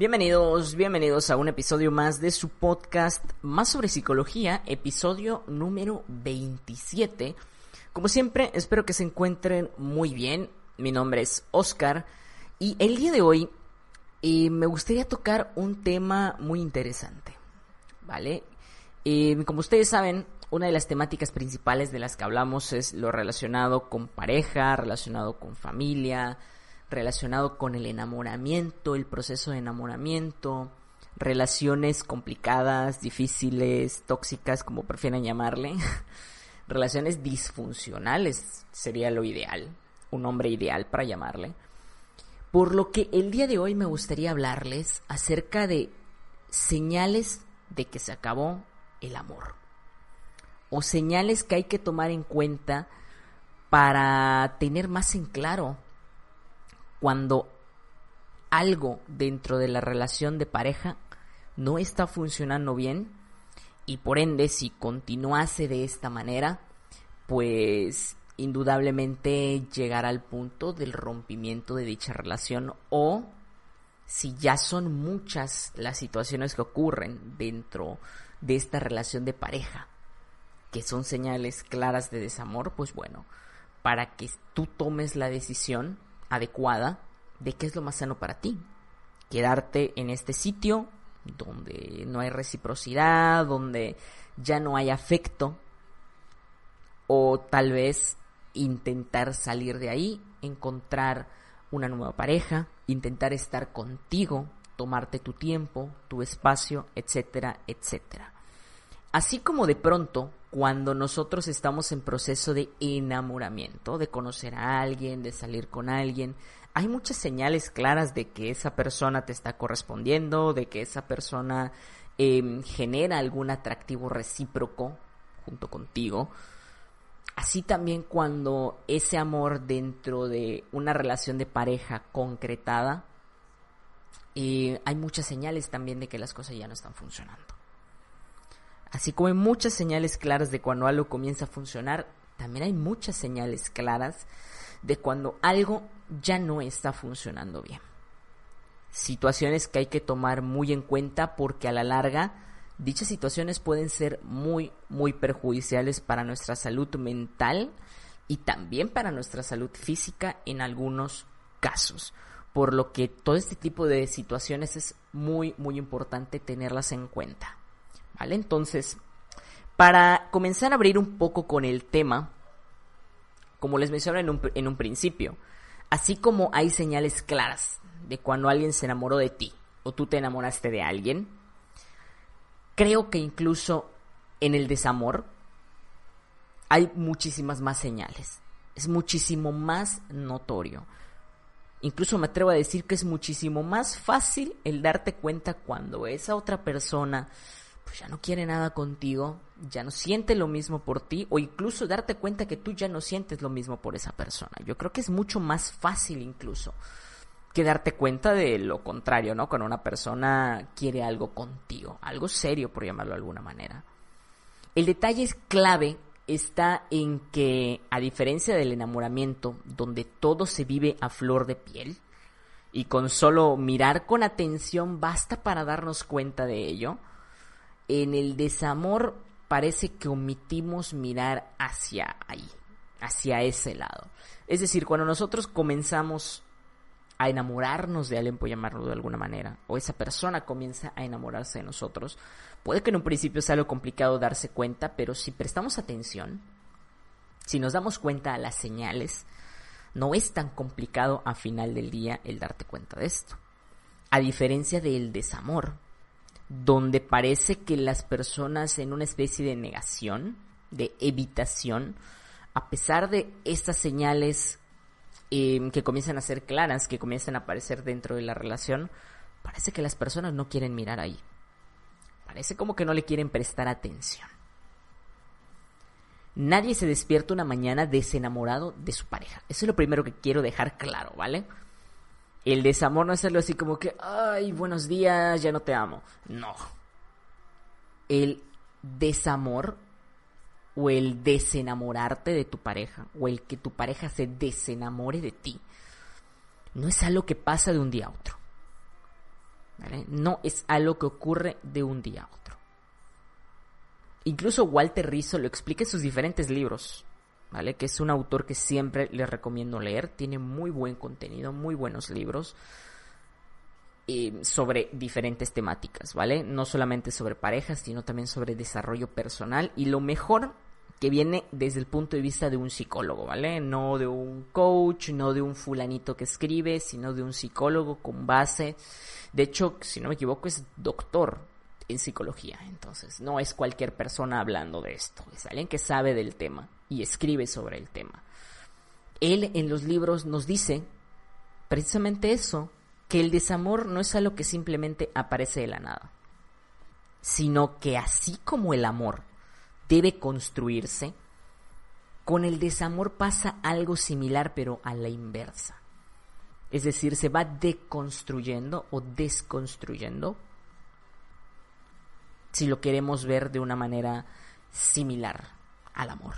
Bienvenidos, bienvenidos a un episodio más de su podcast Más sobre psicología, episodio número 27. Como siempre, espero que se encuentren muy bien. Mi nombre es Oscar y el día de hoy eh, me gustaría tocar un tema muy interesante. ¿Vale? Eh, como ustedes saben, una de las temáticas principales de las que hablamos es lo relacionado con pareja, relacionado con familia, relacionado con el enamoramiento, el proceso de enamoramiento, relaciones complicadas, difíciles, tóxicas, como prefieran llamarle, relaciones disfuncionales sería lo ideal, un nombre ideal para llamarle. Por lo que el día de hoy me gustaría hablarles acerca de señales de que se acabó el amor o señales que hay que tomar en cuenta para tener más en claro cuando algo dentro de la relación de pareja no está funcionando bien y por ende si continuase de esta manera pues indudablemente llegar al punto del rompimiento de dicha relación o si ya son muchas las situaciones que ocurren dentro de esta relación de pareja que son señales claras de desamor, pues bueno, para que tú tomes la decisión adecuada de qué es lo más sano para ti. Quedarte en este sitio donde no hay reciprocidad, donde ya no hay afecto, o tal vez intentar salir de ahí, encontrar una nueva pareja, intentar estar contigo, tomarte tu tiempo, tu espacio, etcétera, etcétera. Así como de pronto cuando nosotros estamos en proceso de enamoramiento, de conocer a alguien, de salir con alguien, hay muchas señales claras de que esa persona te está correspondiendo, de que esa persona em, genera algún atractivo recíproco junto contigo. Así también cuando ese amor dentro de una relación de pareja concretada, eh, hay muchas señales también de que las cosas ya no están funcionando. Así como hay muchas señales claras de cuando algo comienza a funcionar, también hay muchas señales claras de cuando algo ya no está funcionando bien. Situaciones que hay que tomar muy en cuenta porque a la larga dichas situaciones pueden ser muy, muy perjudiciales para nuestra salud mental y también para nuestra salud física en algunos casos. Por lo que todo este tipo de situaciones es muy, muy importante tenerlas en cuenta. Entonces, para comenzar a abrir un poco con el tema, como les mencioné en un, en un principio, así como hay señales claras de cuando alguien se enamoró de ti o tú te enamoraste de alguien, creo que incluso en el desamor hay muchísimas más señales. Es muchísimo más notorio. Incluso me atrevo a decir que es muchísimo más fácil el darte cuenta cuando esa otra persona pues ya no quiere nada contigo, ya no siente lo mismo por ti o incluso darte cuenta que tú ya no sientes lo mismo por esa persona. Yo creo que es mucho más fácil incluso que darte cuenta de lo contrario, ¿no? Cuando una persona quiere algo contigo, algo serio por llamarlo de alguna manera. El detalle es clave está en que a diferencia del enamoramiento, donde todo se vive a flor de piel, y con solo mirar con atención basta para darnos cuenta de ello, en el desamor parece que omitimos mirar hacia ahí, hacia ese lado. Es decir, cuando nosotros comenzamos a enamorarnos de alguien, por llamarlo de alguna manera, o esa persona comienza a enamorarse de nosotros, puede que en un principio sea algo complicado darse cuenta, pero si prestamos atención, si nos damos cuenta a las señales, no es tan complicado a final del día el darte cuenta de esto. A diferencia del desamor, donde parece que las personas en una especie de negación, de evitación, a pesar de estas señales em, que comienzan a ser claras, que comienzan a aparecer dentro de la relación, parece que las personas no quieren mirar ahí. Parece como que no le quieren prestar atención. Nadie se despierta una mañana desenamorado de su pareja. Eso es lo primero que quiero dejar claro, ¿vale? El desamor no es hacerlo así como que, ay, buenos días, ya no te amo. No. El desamor o el desenamorarte de tu pareja o el que tu pareja se desenamore de ti no es algo que pasa de un día a otro. No es algo que ocurre de un día a otro. Incluso Walter Rizzo lo explica en sus diferentes libros, ¿vale? Que es un autor que siempre les recomiendo leer. Tiene muy buen contenido, muy buenos libros sobre diferentes temáticas, ¿vale? No solamente sobre parejas, sino también sobre desarrollo personal. Y lo mejor que viene desde el punto de vista de un psicólogo, ¿vale? No de un coach, no de un fulanito que escribe, sino de un psicólogo con base. De hecho, si no me equivoco, es doctor en psicología. Entonces, no es cualquier persona hablando de esto. Es alguien que sabe del tema y escribe sobre el tema. Él en los libros nos dice precisamente eso, que el desamor no es algo que simplemente aparece de la nada, sino que así como el amor debe construirse, con el desamor pasa algo similar pero a la inversa. Es decir, se va deconstruyendo o desconstruyendo si lo queremos ver de una manera similar al amor.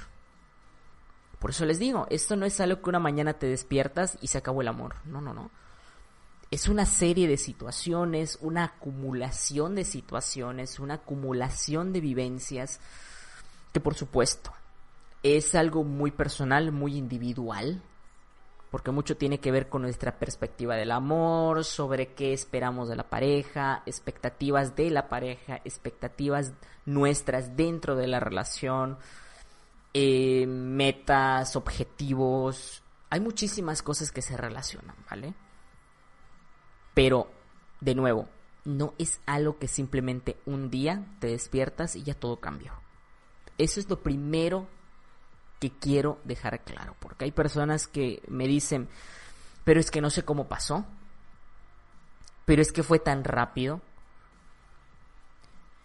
Por eso les digo, esto no es algo que una mañana te despiertas y se acabó el amor. No, no, no. Es una serie de situaciones, una acumulación de situaciones, una acumulación de vivencias que por supuesto es algo muy personal, muy individual, porque mucho tiene que ver con nuestra perspectiva del amor, sobre qué esperamos de la pareja, expectativas de la pareja, expectativas nuestras dentro de la relación, eh, metas, objetivos. Hay muchísimas cosas que se relacionan, ¿vale? Pero, de nuevo, no es algo que simplemente un día te despiertas y ya todo cambió. Eso es lo primero que quiero dejar claro, porque hay personas que me dicen, pero es que no sé cómo pasó, pero es que fue tan rápido,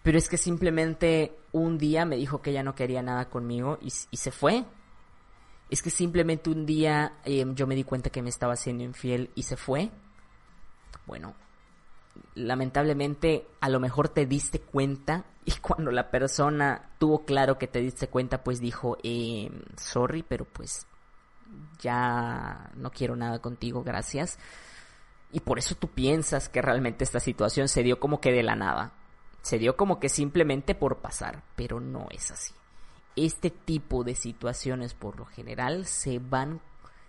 pero es que simplemente un día me dijo que ya no quería nada conmigo y, se fue. Es que simplemente un día em, yo me di cuenta que me estaba haciendo infiel y se fue. Bueno, lamentablemente a lo mejor te diste cuenta y cuando la persona tuvo claro que te diste cuenta, pues dijo, eh, sorry, pero pues ya no quiero nada contigo, gracias. Y por eso tú piensas que realmente esta situación se dio como que de la nada. Se dio como que simplemente por pasar, pero no es así. Este tipo de situaciones por lo general se van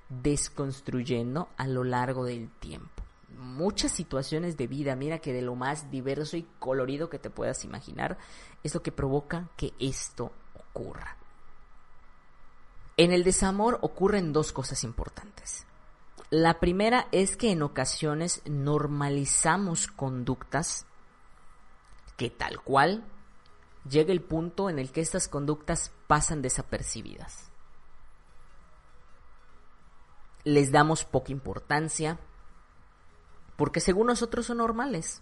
desconstruyendo a lo largo del tiempo muchas situaciones de vida, mira que de lo más diverso y colorido que te puedas imaginar, es lo que provoca que esto ocurra. En el desamor ocurren dos cosas importantes. La primera es que en ocasiones normalizamos conductas que tal cual llega el punto en el que estas conductas pasan desapercibidas. Les damos poca importancia, porque según nosotros son normales.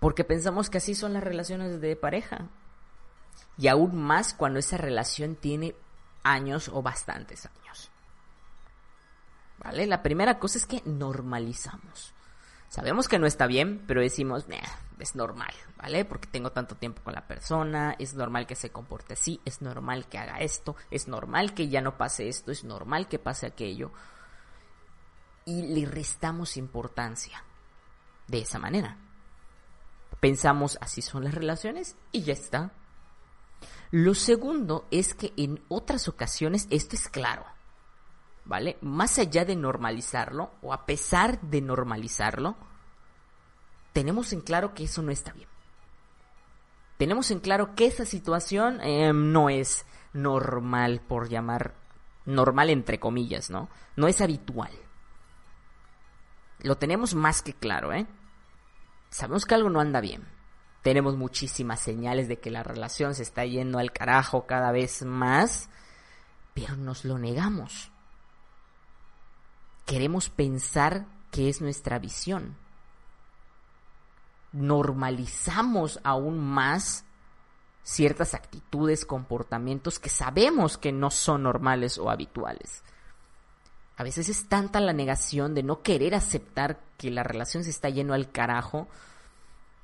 Porque pensamos que así son las relaciones de pareja. Y aún más cuando esa relación tiene años o bastantes años. ¿Vale? La primera cosa es que normalizamos. Sabemos que no está bien, pero decimos, es normal, ¿vale? Porque tengo tanto tiempo con la persona, es normal que se comporte así, es normal que haga esto, es normal que ya no pase esto, es normal que pase aquello y le restamos importancia de esa manera. Pensamos así son las relaciones y ya está. Lo segundo es que en otras ocasiones esto es claro, ¿vale? Más allá de normalizarlo o a pesar de normalizarlo, tenemos en claro que eso no está bien. Tenemos en claro que esa situación em, no es normal, por llamar normal entre comillas, ¿no? No es habitual. Lo tenemos más que claro, ¿eh? Sabemos que algo no anda bien. Tenemos muchísimas señales de que la relación se está yendo al carajo cada vez más, pero nos lo negamos. Queremos pensar que es nuestra visión. Normalizamos aún más ciertas actitudes, comportamientos que sabemos que no son normales o habituales. A veces es tanta la negación de no querer aceptar que la relación se está yendo al carajo,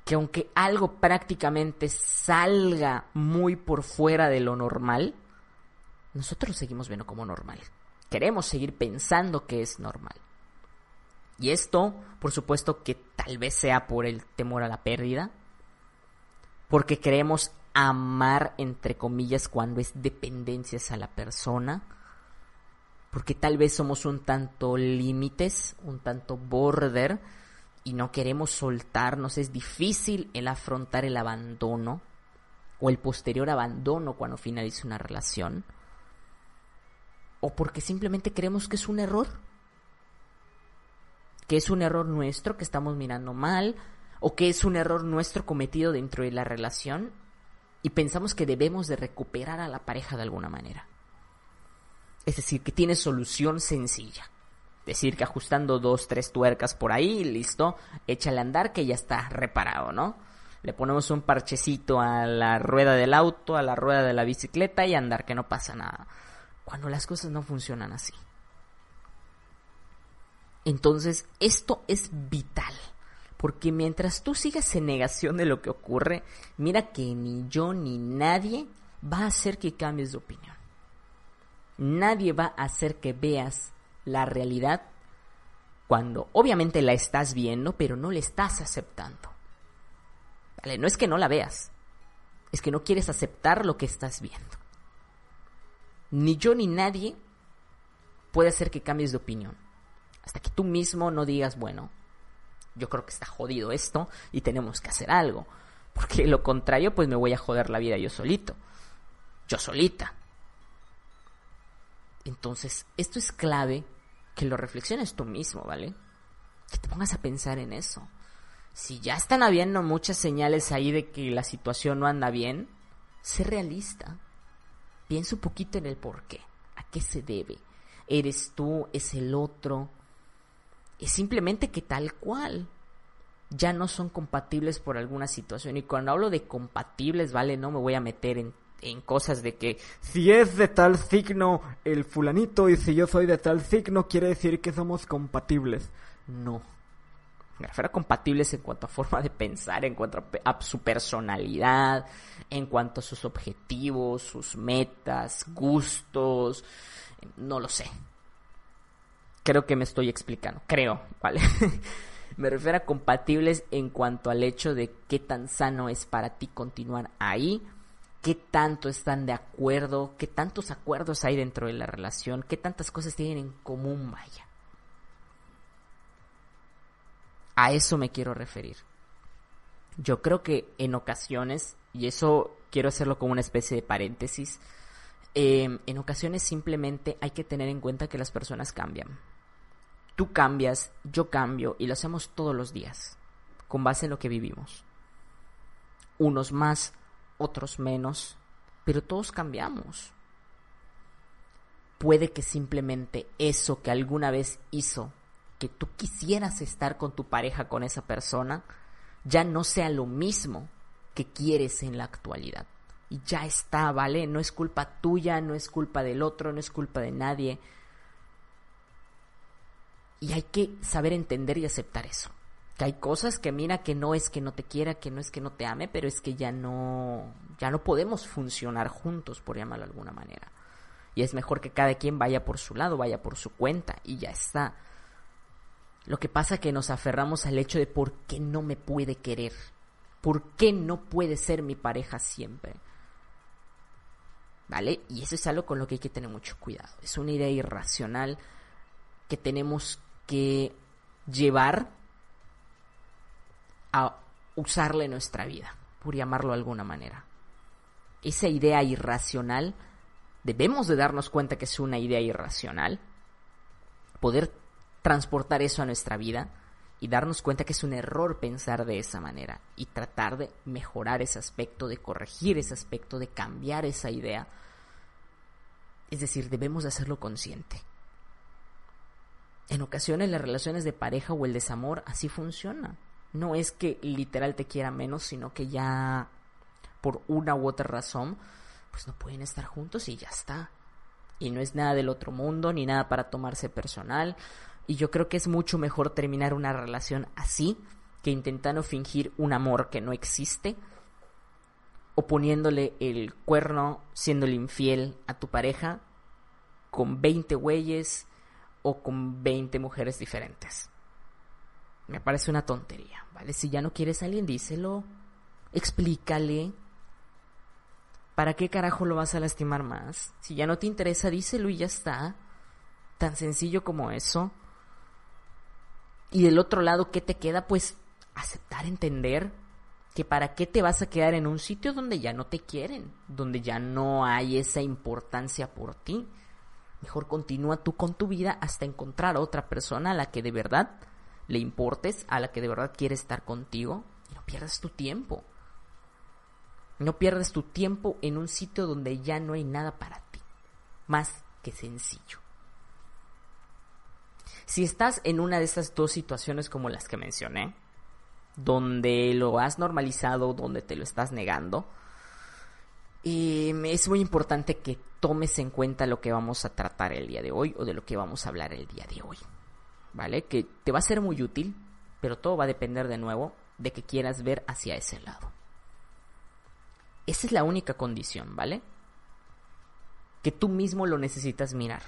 que aunque algo prácticamente salga muy por fuera de lo normal, nosotros seguimos viendo como normal. Queremos seguir pensando que es normal. Y esto, por supuesto, que tal vez sea por el temor a la pérdida, porque creemos amar, entre comillas, cuando es dependencias a la persona, porque tal vez somos un tanto límites, un tanto border, y no queremos soltarnos, es difícil el afrontar el abandono o el posterior abandono cuando finaliza una relación, o porque simplemente creemos que es un error, que es un error nuestro, que estamos mirando mal, o que es un error nuestro cometido dentro de la relación y pensamos que debemos de recuperar a la pareja de alguna manera. Es decir, que tiene solución sencilla. Decir que ajustando dos, tres tuercas por ahí, listo, échale a andar que ya está reparado, ¿no? Le ponemos un parchecito a la rueda del auto, a la rueda de la bicicleta y andar que no pasa nada. Cuando las cosas no funcionan así. Entonces, esto es vital. Porque mientras tú sigas en negación de lo que ocurre, mira que ni yo ni nadie va a hacer que cambies de opinión. Nadie va a hacer que veas la realidad cuando obviamente la estás viendo, pero no la estás aceptando. No es que no la veas, es que no quieres aceptar lo que estás viendo. Ni yo ni nadie puede hacer que cambies de opinión. Hasta que tú mismo no digas, bueno, yo creo que está jodido esto y tenemos que hacer algo. Porque lo contrario, pues me voy a joder la vida yo solito. Yo solita. Entonces, esto es clave que lo reflexiones tú mismo, ¿vale? Que te pongas a pensar en eso. Si ya están habiendo muchas señales ahí de que la situación no anda bien, sé realista. Piensa un poquito en el por qué. ¿A qué se debe? ¿Eres tú? ¿Es el otro? es simplemente que tal cual ya no son compatibles por alguna situación. Y cuando hablo de compatibles, ¿vale? No me voy a meter en, en cosas de que si es de tal signo el fulanito y si yo soy de tal signo quiere decir que somos compatibles. No. Me refiero a compatibles en cuanto a forma de pensar, en cuanto a su personalidad, en cuanto a sus objetivos, sus metas, gustos, no lo sé. Creo que me estoy explicando, creo, ¿vale? me refiero a compatibles en cuanto al hecho de qué tan sano es para ti continuar ahí, qué tanto están de acuerdo, qué tantos acuerdos hay dentro de la relación, qué tantas cosas tienen en común, vaya. A eso me quiero referir. Yo creo que en ocasiones, y eso quiero hacerlo como una especie de paréntesis, eh, en ocasiones simplemente hay que tener en cuenta que las personas cambian. Tú cambias, yo cambio y lo hacemos todos los días, con base en lo que vivimos. Unos más, otros menos, pero todos cambiamos. Puede que simplemente eso que alguna vez hizo que tú quisieras estar con tu pareja, con esa persona, ya no sea lo mismo que quieres en la actualidad. Y ya está, ¿vale? No es culpa tuya, no es culpa del otro, no es culpa de nadie y hay que saber entender y aceptar eso. Hay cosas que mira que no es que no te quiera, que no es que no te ame, pero es que ya no, ya no podemos funcionar juntos, por llamarlo de alguna manera. Y es mejor que cada quien vaya por su lado, vaya por su cuenta y ya está. Lo que pasa es que nos aferramos al hecho de por qué no me puede querer, por qué no puede ser mi pareja siempre. ¿Vale? Y eso es algo con lo que hay que tener mucho cuidado. Es una idea irracional que tenemos que llevar a usarle nuestra vida, por llamarlo de alguna manera. Esa idea irracional, debemos de darnos cuenta que es una idea irracional, poder transportar eso a nuestra vida y darnos cuenta que es un error pensar de esa manera y tratar de mejorar ese aspecto, de corregir ese aspecto, de cambiar esa idea. Es decir, debemos de hacerlo consciente. En ocasiones las relaciones de pareja o el desamor así funciona. No es que literal te quiera menos, sino que ya por una u otra razón, pues no pueden estar juntos y ya está. Y no es nada del otro mundo, ni nada para tomarse personal. Y yo creo que es mucho mejor terminar una relación así que intentando fingir un amor que no existe o poniéndole el cuerno, siendo infiel a tu pareja con 20 güeyes o con 20 mujeres diferentes. Me parece una tontería, ¿vale? Si ya no quieres a alguien, díselo. Explícale. ¿Para qué carajo lo vas a lastimar más? Si ya no te interesa, díselo y ya está. Tan sencillo como eso. Y del otro lado, ¿qué te queda? Pues aceptar, entender que para qué te vas a quedar en un sitio donde ya no te quieren, donde ya no hay esa importancia por ti. Mejor continúa tú con tu vida hasta encontrar a otra persona a la que de verdad le importes, a la que de verdad quiere estar contigo y no pierdas tu tiempo. No pierdas tu tiempo en un sitio donde ya no hay nada para ti. Más que sencillo. Si estás en una de esas dos situaciones como las que mencioné, donde lo has normalizado, donde te lo estás negando, em, es muy importante que tomes en cuenta lo que vamos a tratar el día de hoy o de lo que vamos a hablar el día de hoy. ¿Vale? Que te va a ser muy útil, pero todo va a depender de nuevo de que quieras ver hacia ese lado. Esa es la única condición, ¿vale? Que tú mismo lo necesitas mirar.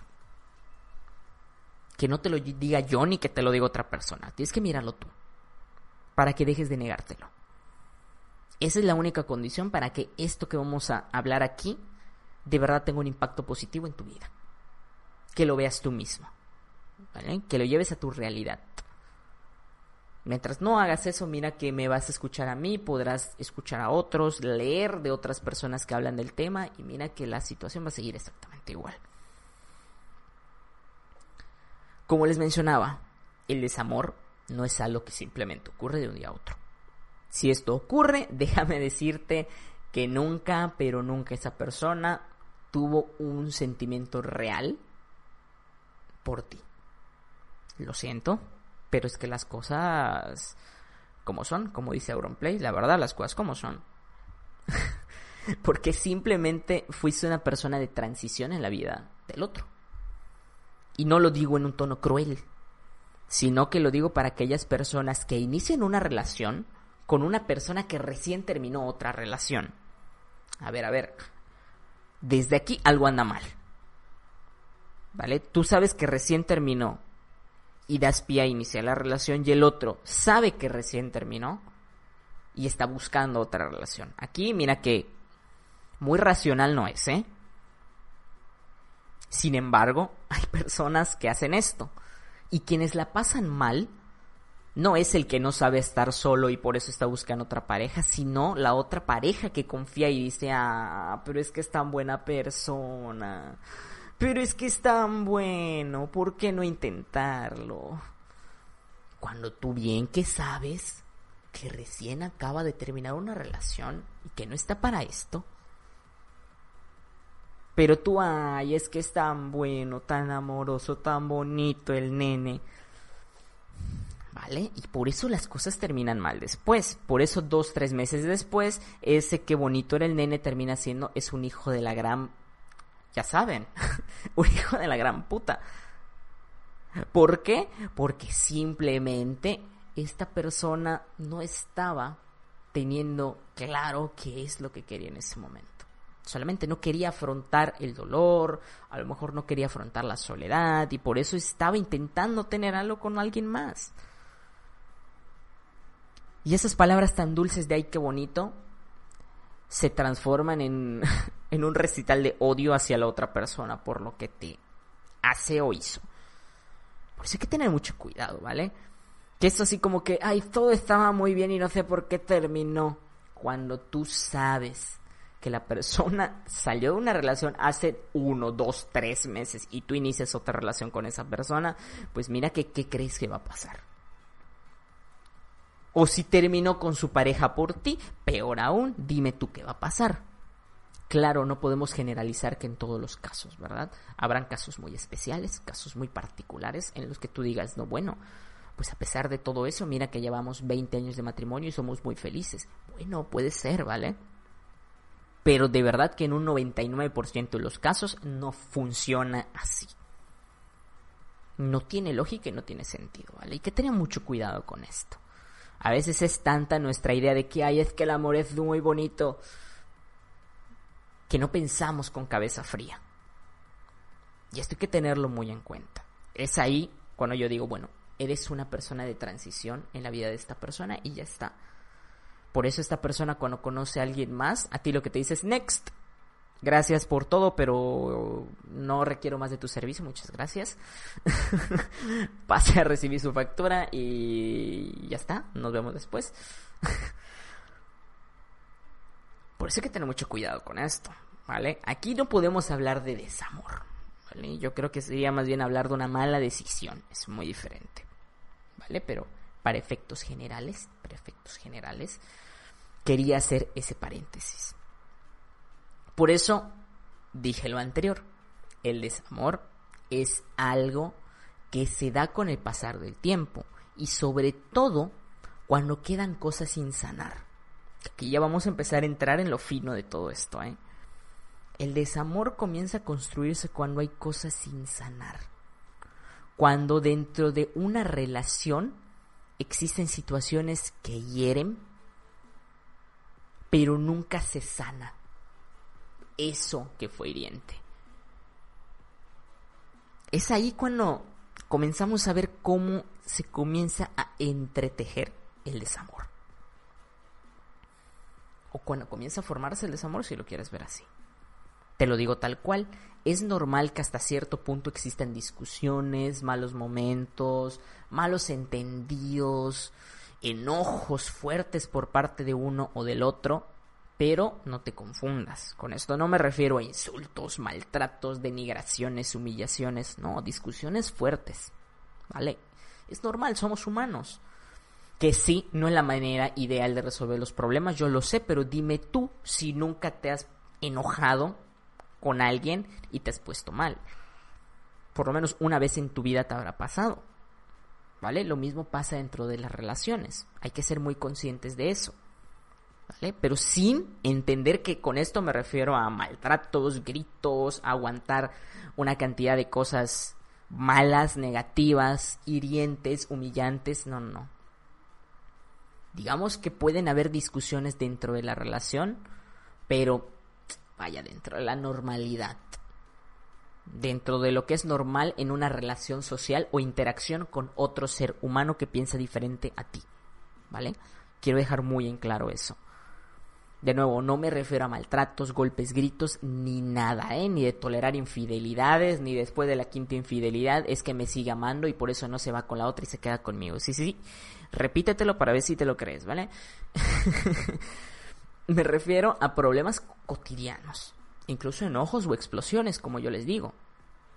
Que no te lo diga yo ni que te lo diga otra persona. Tienes que mirarlo tú para que dejes de negártelo. Esa es la única condición para que esto que vamos a hablar aquí de verdad tenga un impacto positivo en tu vida. Que lo veas tú mismo. Que lo lleves a tu realidad. Mientras no hagas eso, mira que me vas a escuchar a mí, podrás escuchar a otros, leer de otras personas que hablan del tema y mira que la situación va a seguir exactamente igual. Como les mencionaba, el desamor no es algo que simplemente ocurre de un día a otro. Si esto ocurre, déjame decirte que nunca, pero nunca esa persona tuvo un sentimiento real por ti. Lo siento, pero es que las cosas como son, como dice Auronplay, la verdad, las cosas como son. Porque simplemente fuiste una persona de transición en la vida del otro. Y no lo digo en un tono cruel, sino que lo digo para aquellas personas que inician una relación con una persona que recién terminó otra relación. A ver, a ver, desde aquí algo anda mal. ¿Vale? Tú sabes que recién terminó y das pie a iniciar la relación y el otro sabe que recién terminó y está buscando otra relación. Aquí mira que muy racional no es, ¿eh? Sin embargo, hay personas que hacen esto y quienes la pasan mal no es el que no sabe estar solo y por eso está buscando otra pareja, sino la otra pareja que confía y dice, ah, pero es que es tan buena persona, pero es que es tan bueno, ¿por qué no intentarlo? Cuando tú bien que sabes que recién acaba de terminar una relación y que no está para esto, pero tú, ay, es que es tan bueno, tan amoroso, tan bonito el nene. ¿Vale? Y por eso las cosas terminan mal después. Por eso dos, tres meses después, ese que bonito era el nene termina siendo, es un hijo de la gran... Ya saben, un hijo de la gran puta. ¿Por qué? Porque simplemente esta persona no estaba teniendo claro qué es lo que quería en ese momento solamente no quería afrontar el dolor, a lo mejor no quería afrontar la soledad y por eso estaba intentando tener algo con alguien más. Y esas palabras tan dulces de ay qué bonito se transforman en, en un recital de odio hacia la otra persona por lo que te hace o hizo. Por eso hay que tener mucho cuidado, ¿vale? Que es así como que, ay, todo estaba muy bien y no sé por qué terminó. Cuando tú sabes que la persona salió de una relación hace uno, dos, tres meses y tú inicias otra relación con esa persona, pues mira que qué crees que va a pasar. O si terminó con su pareja por ti, peor aún, dime tú qué va a pasar. Claro, no podemos generalizar que en todos los casos, ¿verdad? Habrán casos muy especiales, casos muy particulares en los que tú digas, no, bueno, pues a pesar de todo eso, mira que llevamos 20 años de matrimonio y somos muy felices. Bueno, puede ser, ¿vale? pero de verdad que en un 99% de los casos no funciona así. No tiene lógica y no tiene sentido, ¿vale? Hay que tener mucho cuidado con esto. A veces es tanta nuestra idea de que, ay, es que el amor es muy bonito, que no pensamos con cabeza fría. Y esto hay que tenerlo muy en cuenta. Es ahí cuando yo digo, bueno, eres una persona de transición en la vida de esta persona y ya está. Por eso esta persona cuando conoce a alguien más, a ti lo que te dice es next. Gracias por todo, pero no requiero más de tu servicio, muchas gracias. Pase a recibir su factura y ya está, nos vemos después. Por eso hay que tener mucho cuidado con esto, ¿vale? Aquí no podemos hablar de desamor, ¿vale? Yo creo que sería más bien hablar de una mala decisión, es muy diferente, ¿vale? Pero para efectos generales, para efectos generales, quería hacer ese paréntesis. Por eso dije lo anterior, el desamor es algo que se da con el pasar del tiempo y sobre todo cuando quedan cosas sin sanar. Aquí ya vamos a empezar a entrar en lo fino de todo esto, ¿eh? El desamor comienza a construirse cuando hay cosas sin sanar. Cuando dentro de una relación existen situaciones que hieren, pero nunca se sana eso que fue hiriente. Es ahí cuando comenzamos a ver cómo se comienza a entretejer el desamor. O cuando comienza a formarse el desamor, si lo quieres ver así. Te lo digo tal cual, es normal que hasta cierto punto existan discusiones, malos momentos, malos entendidos, enojos fuertes por parte de uno o del otro, pero no te confundas. Con esto no me refiero a insultos, maltratos, denigraciones, humillaciones, no, discusiones fuertes. ¿Vale? Es normal, somos humanos. Que sí, no es la manera ideal de resolver los problemas, yo lo sé, pero dime tú si nunca te has enojado con alguien y te has puesto mal. Por lo menos una vez en tu vida te habrá pasado. ¿Vale? Lo mismo pasa dentro de las relaciones. Hay que ser muy conscientes de eso. ¿Vale? Pero sin entender que con esto me refiero a maltratos, gritos, aguantar una cantidad de cosas malas, negativas, hirientes, humillantes. No, no. Digamos que pueden haber discusiones dentro de la relación, pero vaya dentro de la normalidad. Dentro de lo que es normal en una relación social o interacción con otro ser humano que piensa diferente a ti. ¿Vale? Quiero dejar muy en claro eso. De nuevo, no me refiero a maltratos, golpes, gritos, ni nada, ¿eh? Ni de tolerar infidelidades, ni después de la quinta infidelidad es que me sigue amando y por eso no se va con la otra y se queda conmigo. Sí, sí, sí. Repítetelo para ver si te lo crees, ¿vale? me refiero a problemas cotidianos, incluso enojos o explosiones, como yo les digo,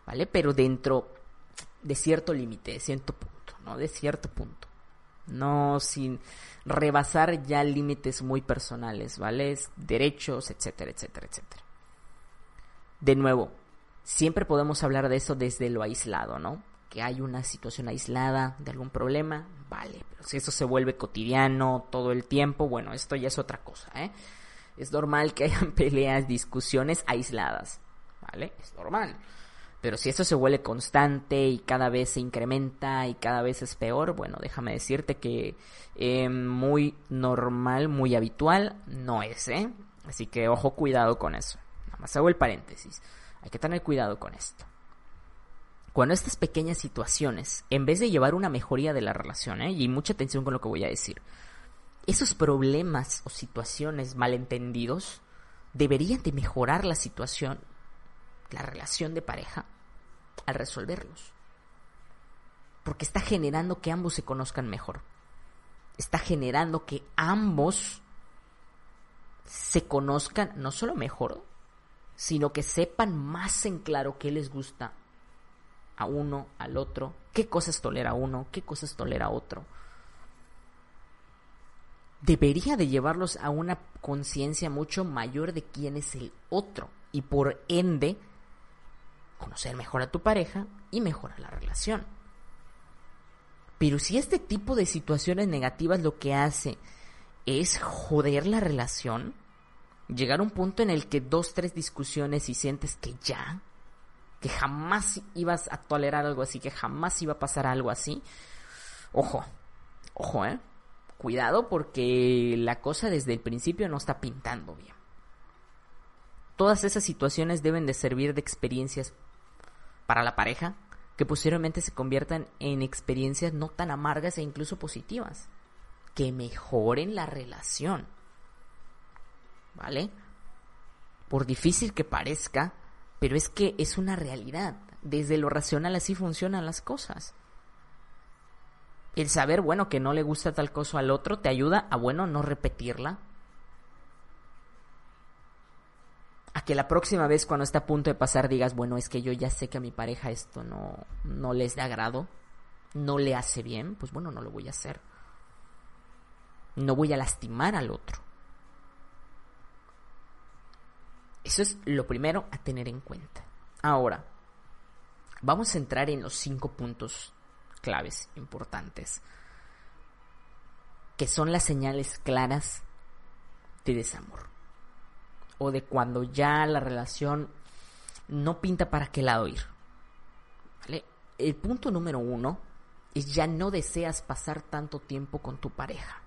¿vale? Pero dentro de cierto límite, de cierto punto, ¿no? De cierto punto. No sin rebasar ya límites muy personales, ¿vale? Derechos, etcétera, etcétera, etcétera. De nuevo, siempre podemos hablar de eso desde lo aislado, ¿no? Que hay una situación aislada de algún problema, vale, pero si eso se vuelve cotidiano todo el tiempo, bueno, esto ya es otra cosa, ¿eh? Es normal que hayan peleas, discusiones aisladas, ¿vale? Es normal. Pero si eso se vuelve constante y cada vez se incrementa y cada vez es peor, bueno, déjame decirte que eh, muy normal, muy habitual no es, ¿eh? Así que ojo, cuidado con eso. Nada más hago el paréntesis. Hay que tener cuidado con esto. Cuando estas pequeñas situaciones, en vez de llevar una mejoría de la relación, ¿eh? y mucha atención con lo que voy a decir, esos problemas o situaciones malentendidos deberían de mejorar la situación la relación de pareja al resolverlos. Porque está generando que ambos se conozcan mejor. Está generando que ambos se conozcan no solo mejor, sino que sepan más en claro qué les gusta a uno, al otro, qué cosas tolera uno, qué cosas tolera otro. Debería de llevarlos a una conciencia mucho mayor de quién es el otro y por ende conocer mejor a tu pareja y mejorar la relación. Pero si este tipo de situaciones negativas lo que hace es joder la relación, llegar a un punto en el que dos, tres discusiones y sientes que ya, que jamás ibas a tolerar algo así, que jamás iba a pasar algo así, ojo, ojo, eh. Cuidado porque la cosa desde el principio no está pintando bien. Todas esas situaciones deben de servir de experiencias para la pareja, que posteriormente se conviertan en experiencias no tan amargas e incluso positivas, que mejoren la relación. ¿Vale? Por difícil que parezca, pero es que es una realidad. Desde lo racional así funcionan las cosas. El saber, bueno, que no le gusta tal cosa al otro te ayuda a, bueno, no repetirla, a que la próxima vez cuando esté a punto de pasar digas, bueno, es que yo ya sé que a mi pareja esto no, no les da agrado, no le hace bien, pues bueno, no lo voy a hacer. No voy a lastimar al otro. Eso es lo primero a tener en cuenta. Ahora, vamos a entrar en los cinco puntos claves importantes, que son las señales claras de desamor o de cuando ya la relación no pinta para qué lado ir. El punto número uno es ya no deseas pasar tanto tiempo con tu pareja.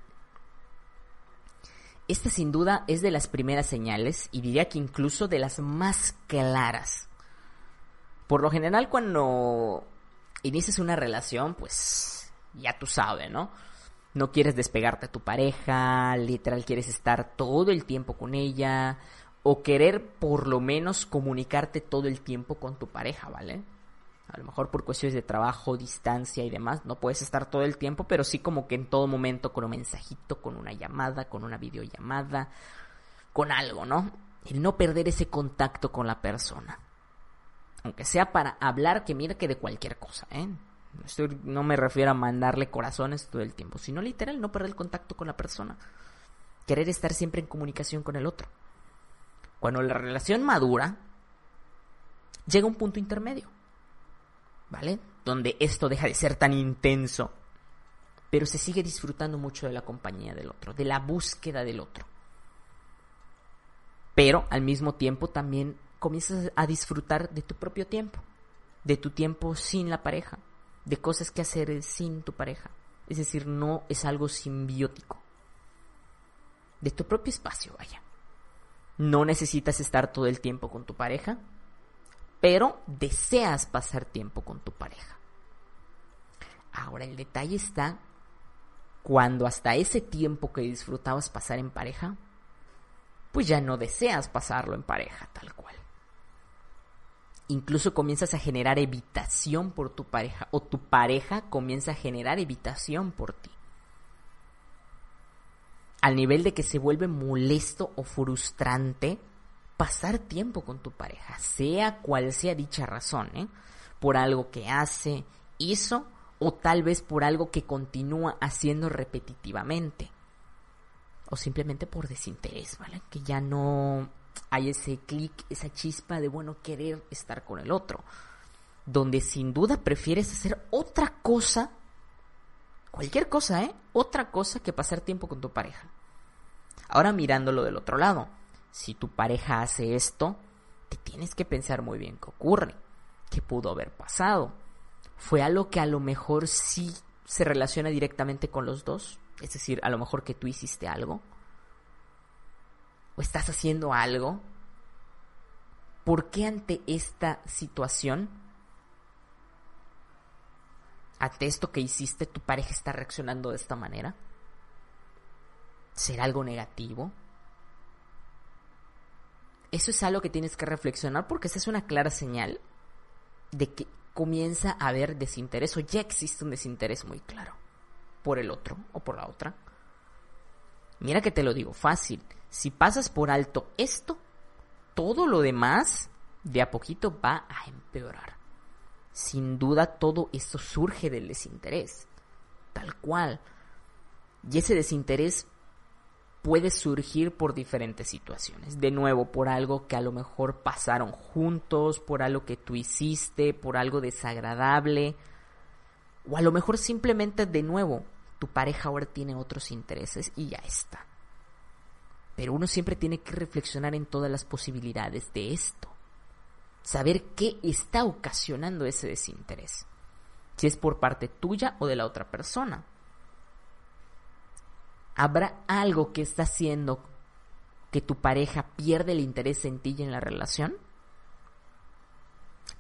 Esta sin duda es de las primeras señales y diría que incluso de las más claras. Por lo general cuando inicias una relación, pues ya tú sabes, ¿no? No quieres despegarte a tu pareja, literal quieres estar todo el tiempo con ella, o querer por lo menos comunicarte todo el tiempo con tu pareja, ¿vale? A lo mejor por cuestiones de trabajo, distancia y demás, no puedes estar todo el tiempo, pero sí como que en todo momento con un mensajito, con una llamada, con una videollamada, con algo, ¿no? El no perder ese contacto con la persona. Aunque sea para hablar, que mira que de cualquier cosa, ¿eh? no me refiero a mandarle corazones todo el tiempo, sino literal no perder el contacto con la persona. Querer estar siempre en comunicación con el otro. Cuando la relación madura, llega un punto intermedio, ¿vale? Donde esto deja de ser tan intenso, pero se sigue disfrutando mucho de la compañía del otro, de la búsqueda del otro. Pero al mismo tiempo también comienzas a disfrutar de tu propio tiempo, de tu tiempo sin la pareja, de cosas que hacer sin tu pareja. Es decir, no es algo simbiótico. De tu propio espacio, vaya. No necesitas estar todo el tiempo con tu pareja, pero deseas pasar tiempo con tu pareja. Ahora el detalle está cuando hasta ese tiempo que disfrutabas pasar en pareja, pues ya no deseas pasarlo en pareja tal cual. Incluso comienzas a generar evitación por tu pareja o tu pareja comienza a generar evitación por ti al nivel de que se vuelve molesto o frustrante pasar tiempo con tu pareja, sea cual sea dicha razón, ¿eh? por algo que hace, hizo o tal vez por algo que continúa haciendo repetitivamente o simplemente por desinterés, ¿vale? Que ya no hay ese clic, esa chispa de bueno querer estar con el otro, donde sin duda prefieres hacer otra cosa Cualquier cosa, ¿eh? Otra cosa que pasar tiempo con tu pareja. Ahora mirándolo del otro lado, si tu pareja hace esto, te tienes que pensar muy bien qué ocurre, qué pudo haber pasado. ¿Fue algo que a lo mejor sí se relaciona directamente con los dos? Es decir, a lo mejor que tú hiciste algo. ¿O estás haciendo algo? ¿Por qué ante esta situación ante esto que hiciste, tu pareja está reaccionando de esta manera? ¿Será algo negativo? Eso es algo que tienes que reflexionar porque esa es una clara señal de que comienza a haber desinterés o ya existe un desinterés muy claro por el otro o por la otra. Mira que te lo digo fácil. Si pasas por alto esto, todo lo demás de a poquito va a empeorar. Sin duda todo esto surge del desinterés, tal cual. Y ese desinterés puede surgir por diferentes situaciones. De nuevo, por algo que a lo mejor pasaron juntos, por algo que tú hiciste, por algo desagradable. O a lo mejor simplemente de nuevo, tu pareja ahora tiene otros intereses y ya está. Pero uno siempre tiene que reflexionar en todas las posibilidades de esto saber qué está ocasionando ese desinterés. Si es por parte tuya o de la otra persona. ¿Habrá algo que está haciendo que tu pareja pierde el interés en ti y en la relación?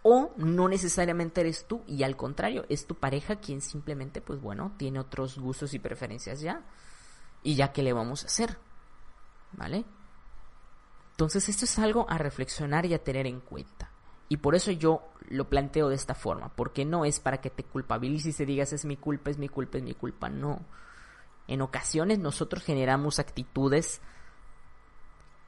O no necesariamente eres tú y al contrario, es tu pareja quien simplemente, pues bueno, tiene otros gustos y preferencias ya. Y ya que le vamos a hacer. ¿Vale? Entonces esto es algo a reflexionar y a tener en cuenta. Y por eso yo lo planteo de esta forma, porque no es para que te culpabilices y digas es mi culpa, es mi culpa, es mi culpa, no. En ocasiones nosotros generamos actitudes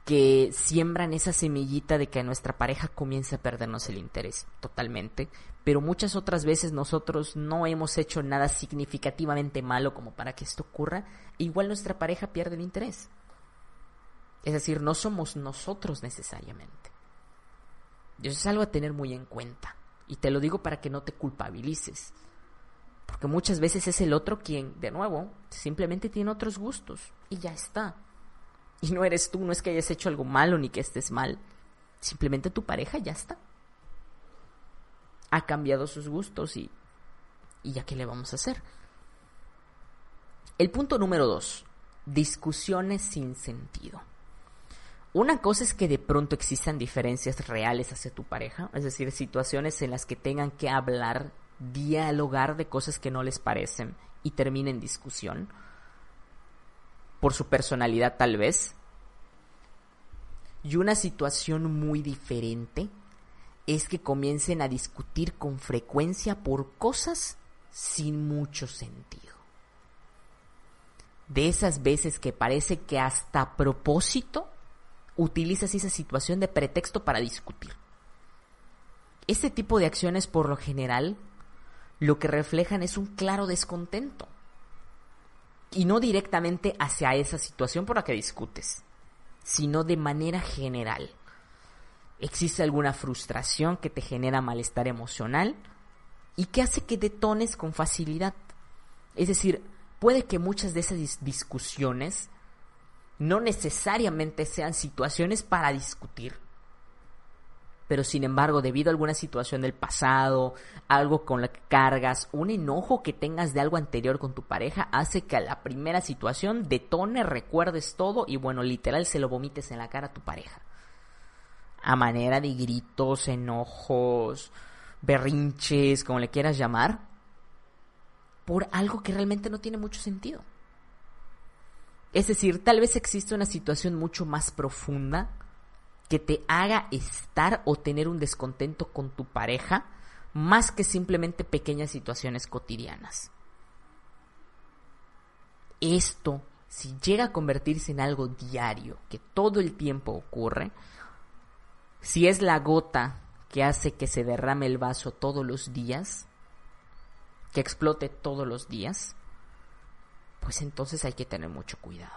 que siembran esa semillita de que nuestra pareja comience a perdernos el interés totalmente, pero muchas otras veces nosotros no hemos hecho nada significativamente malo como para que esto ocurra, e igual nuestra pareja pierde el interés. Es decir, no somos nosotros necesariamente. Eso es algo a tener muy en cuenta. Y te lo digo para que no te culpabilices. Porque muchas veces es el otro quien, de nuevo, simplemente tiene otros gustos. Y ya está. Y no eres tú, no es que hayas hecho algo malo ni que estés mal. Simplemente tu pareja ya está. Ha cambiado sus gustos y, y ya qué le vamos a hacer. El punto número dos. Discusiones sin sentido. Una cosa es que de pronto existan diferencias reales hacia tu pareja, es decir, situaciones en las que tengan que hablar, dialogar de cosas que no les parecen y terminen en discusión, por su personalidad tal vez. Y una situación muy diferente es que comiencen a discutir con frecuencia por cosas sin mucho sentido. De esas veces que parece que hasta a propósito utilizas esa situación de pretexto para discutir. Este tipo de acciones por lo general lo que reflejan es un claro descontento. Y no directamente hacia esa situación por la que discutes, sino de manera general. Existe alguna frustración que te genera malestar emocional y que hace que detones con facilidad. Es decir, puede que muchas de esas discusiones no necesariamente sean situaciones para discutir. Pero sin embargo, debido a alguna situación del pasado, algo con la que cargas, un enojo que tengas de algo anterior con tu pareja, hace que a la primera situación detone, recuerdes todo y bueno, literal se lo vomites en la cara a tu pareja. A manera de gritos, enojos, berrinches, como le quieras llamar, por algo que realmente no tiene mucho sentido. Es decir, tal vez existe una situación mucho más profunda que te haga estar o tener un descontento con tu pareja más que simplemente pequeñas situaciones cotidianas. Esto, si llega a convertirse en algo diario, que todo el tiempo ocurre, si es la gota que hace que se derrame el vaso todos los días, que explote todos los días, pues entonces hay que tener mucho cuidado.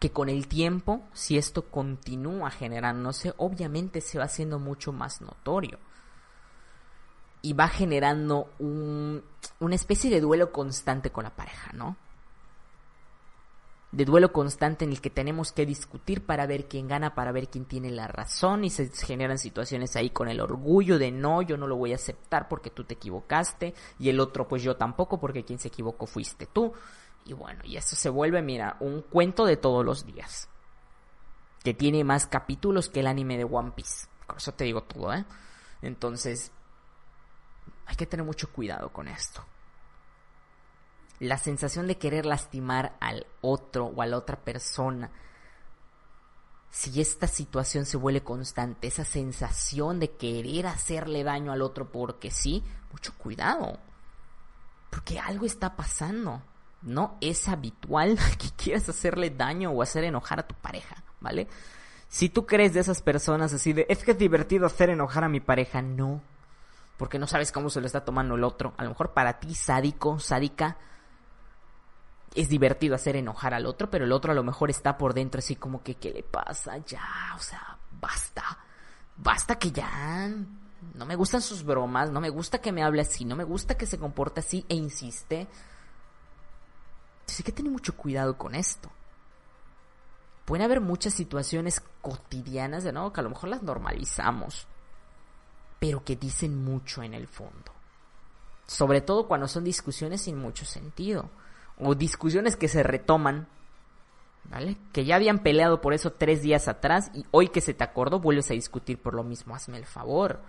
Que con el tiempo, si esto continúa generándose, obviamente se va haciendo mucho más notorio. Y va generando un, una especie de duelo constante con la pareja, ¿no? De duelo constante en el que tenemos que discutir para ver quién gana, para ver quién tiene la razón y se generan situaciones ahí con el orgullo de no, yo no lo voy a aceptar porque tú te equivocaste y el otro pues yo tampoco porque quien se equivocó fuiste tú. Y bueno, y eso se vuelve, mira, un cuento de todos los días. Que tiene más capítulos que el anime de One Piece. Con eso te digo todo, ¿eh? Entonces, hay que tener mucho cuidado con esto la sensación de querer lastimar al otro o a la otra persona, si esta situación se vuelve constante, esa sensación de querer hacerle daño al otro porque sí, mucho cuidado, porque algo está pasando. No es habitual que quieras hacerle daño o hacer enojar a tu pareja, ¿vale? Si tú crees de esas personas así de, es que es divertido hacer enojar a mi pareja, no. Porque no sabes cómo se lo está tomando el otro. A lo mejor para ti, sádico, sádica, es divertido hacer enojar al otro, pero el otro a lo mejor está por dentro así como que, ¿qué le pasa? Ya, o sea, basta. Basta que ya... No me gustan sus bromas, no me gusta que me hable así, no me gusta que se comporte así e insiste. Entonces hay que tener mucho cuidado con esto. Pueden haber muchas situaciones cotidianas, de nuevo, que a lo mejor las normalizamos, pero que dicen mucho en el fondo. Sobre todo cuando son discusiones sin mucho sentido o discusiones que se retoman ¿Vale? Que ya habían peleado por eso tres días atrás y hoy que se te acordó vuelves a discutir por lo mismo. Hazme el favor.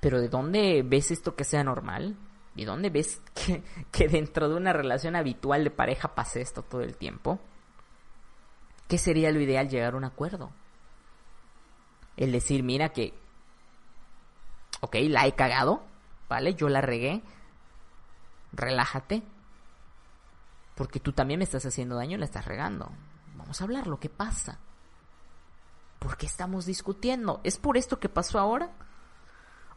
Pero ¿de dónde ves esto que sea normal? ¿Y dónde ves que, que dentro de una relación habitual de pareja pase esto todo el tiempo? ¿Qué sería lo ideal llegar a un acuerdo? El decir, mira que, ok, la he cagado, ¿vale? Yo la regué, relájate, porque tú también me estás haciendo daño y la estás regando. Vamos a hablar, lo que pasa. ¿Por qué estamos discutiendo? ¿Es por esto que pasó ahora?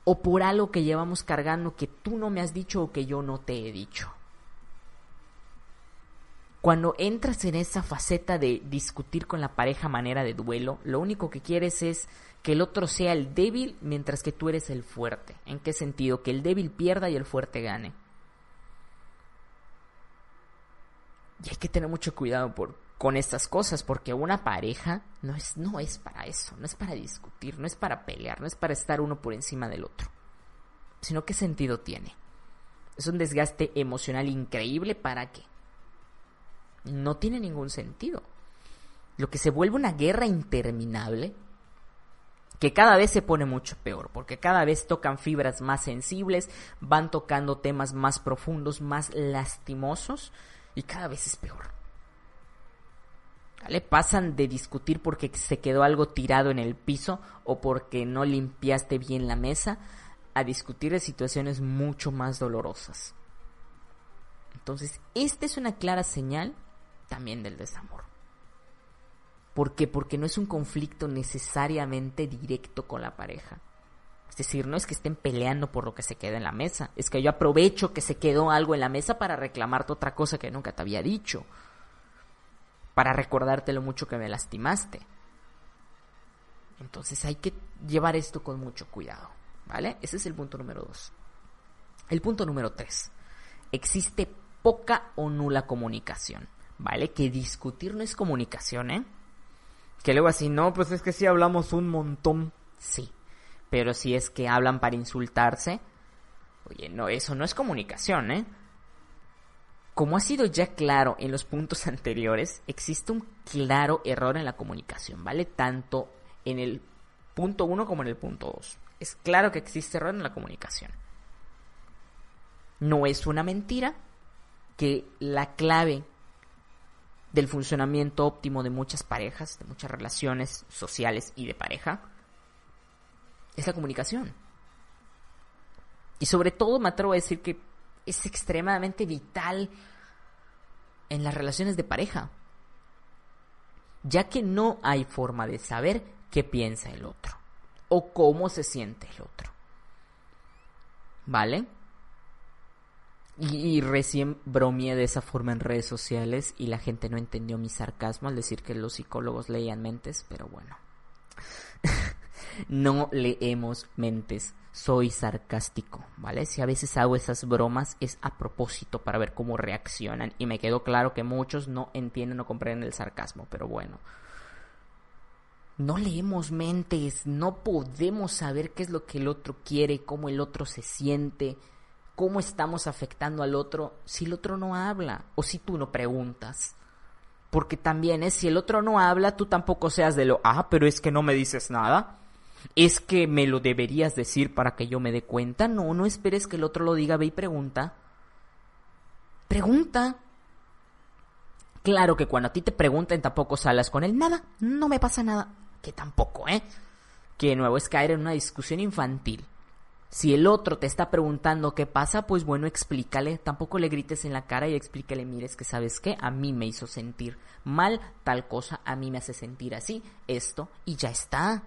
¿O por algo que llevamos cargando que tú no me has dicho o que yo no te he dicho? Cuando entras en esa faceta de discutir con la pareja manera de duelo, lo único que quieres es que el otro sea el débil mientras que tú eres el fuerte. ¿En qué sentido? Que el débil pierda y el fuerte gane. Y hay que tener mucho cuidado por, con estas cosas, porque una pareja no es, no es para eso, no es para discutir, no es para pelear, no es para estar uno por encima del otro. Sino qué sentido tiene. Es un desgaste emocional increíble para qué? No tiene ningún sentido. Lo que se vuelve una guerra interminable que cada vez se pone mucho peor, porque cada vez tocan fibras más sensibles, van tocando temas más profundos, más lastimosos, y cada vez es peor. ¿Vale? Pasan de discutir porque se quedó algo tirado en el piso o porque no limpiaste bien la mesa a discutir de situaciones mucho más dolorosas. Entonces, esta es una clara señal también del desamor. ¿Por qué? Porque no es un conflicto necesariamente directo con la pareja. Es decir, no es que estén peleando por lo que se queda en la mesa, es que yo aprovecho que se quedó algo en la mesa para reclamarte otra cosa que nunca te había dicho, para recordarte lo mucho que me lastimaste. Entonces hay que llevar esto con mucho cuidado, ¿vale? Ese es el punto número dos. El punto número tres. Existe poca o nula comunicación, ¿vale? Que discutir no es comunicación, ¿eh? Que luego así, no, pues es que sí hablamos un montón. Sí, pero si es que hablan para insultarse, oye, no, eso no es comunicación, ¿eh? Como ha sido ya claro en los puntos anteriores, existe un claro error en la comunicación, ¿vale? Tanto en el punto 1 como en el punto 2. Es claro que existe error en la comunicación. No es una mentira que la clave del funcionamiento óptimo de muchas parejas, de muchas relaciones sociales y de pareja, es la comunicación. Y sobre todo me atrevo a decir que es extremadamente vital en las relaciones de pareja. Ya que no hay forma de saber qué piensa el otro o cómo se siente el otro. ¿Vale? Y, recién bromeé de esa forma en redes sociales y la gente no entendió mi sarcasmo al decir que los psicólogos leían mentes, pero bueno. no leemos mentes. Soy sarcástico, ¿vale? Si a veces hago esas bromas es a propósito para ver cómo reaccionan. Y me quedó claro que muchos no entienden o comprenden el sarcasmo, pero bueno. No leemos mentes, no podemos saber qué es lo que el otro quiere, cómo el otro se siente, cómo estamos afectando al otro si el otro no habla o si tú no preguntas. Porque también es, si el otro no habla, tú tampoco seas de lo, ah, pero es que no me dices nada es que me lo deberías decir para que yo me dé cuenta. No, no esperes que el otro lo diga, ve y pregunta. Pregunta. Claro que cuando a ti te preguntan tampoco salas con él. Nada, no me pasa nada. Que tampoco, ¿eh? Que de nuevo es caer en una discusión infantil. Si el otro te está preguntando qué pasa, pues bueno, explícale. Tampoco le grites en la cara y explícale, mires que sabes qué, a mí me hizo sentir mal tal cosa, a mí me hace sentir así, esto, y ya está.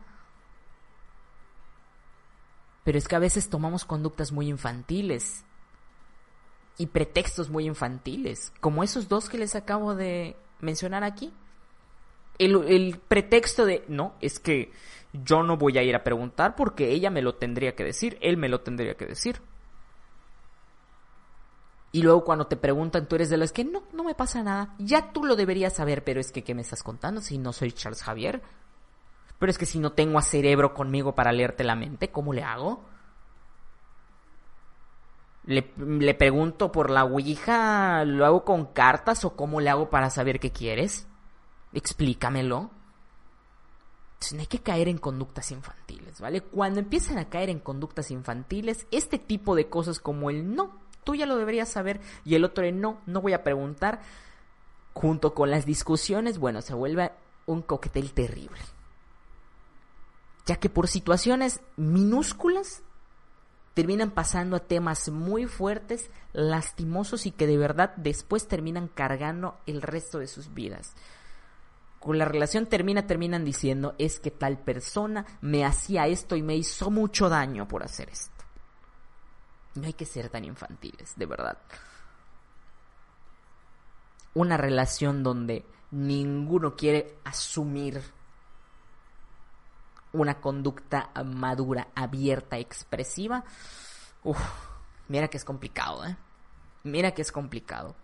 Pero es que a veces tomamos conductas muy infantiles y pretextos muy infantiles, como esos dos que les acabo de mencionar aquí. El, el, pretexto de, no, es que yo no voy a ir a preguntar porque ella me lo tendría que decir, él me lo tendría que decir. Y luego cuando te preguntan, tú eres de los que no, no me pasa nada. Ya tú lo deberías saber, pero es que, ¿qué me estás contando si no soy Charles Javier? Pero es que si no tengo a cerebro conmigo para leerte la mente, ¿cómo le hago? Le, le, pregunto por la Ouija, ¿lo hago con cartas o cómo le hago para saber qué quieres? explícamelo. Entonces, no hay que caer en conductas infantiles, ¿vale? Cuando empiezan a caer en conductas infantiles, este tipo de cosas como el no, tú ya lo deberías saber, y el otro el no, no voy a preguntar, junto con las discusiones, bueno, se vuelve un coquetel terrible. Ya que por situaciones minúsculas terminan pasando a temas muy fuertes, lastimosos y que de verdad después terminan cargando el resto de sus vidas. Con la relación termina, terminan diciendo es que tal persona me hacía esto y me hizo mucho daño por hacer esto. No hay que ser tan infantiles, de verdad. Una relación donde ninguno quiere asumir una conducta madura, abierta, expresiva, Uf, mira que es complicado, ¿eh? Mira que es complicado.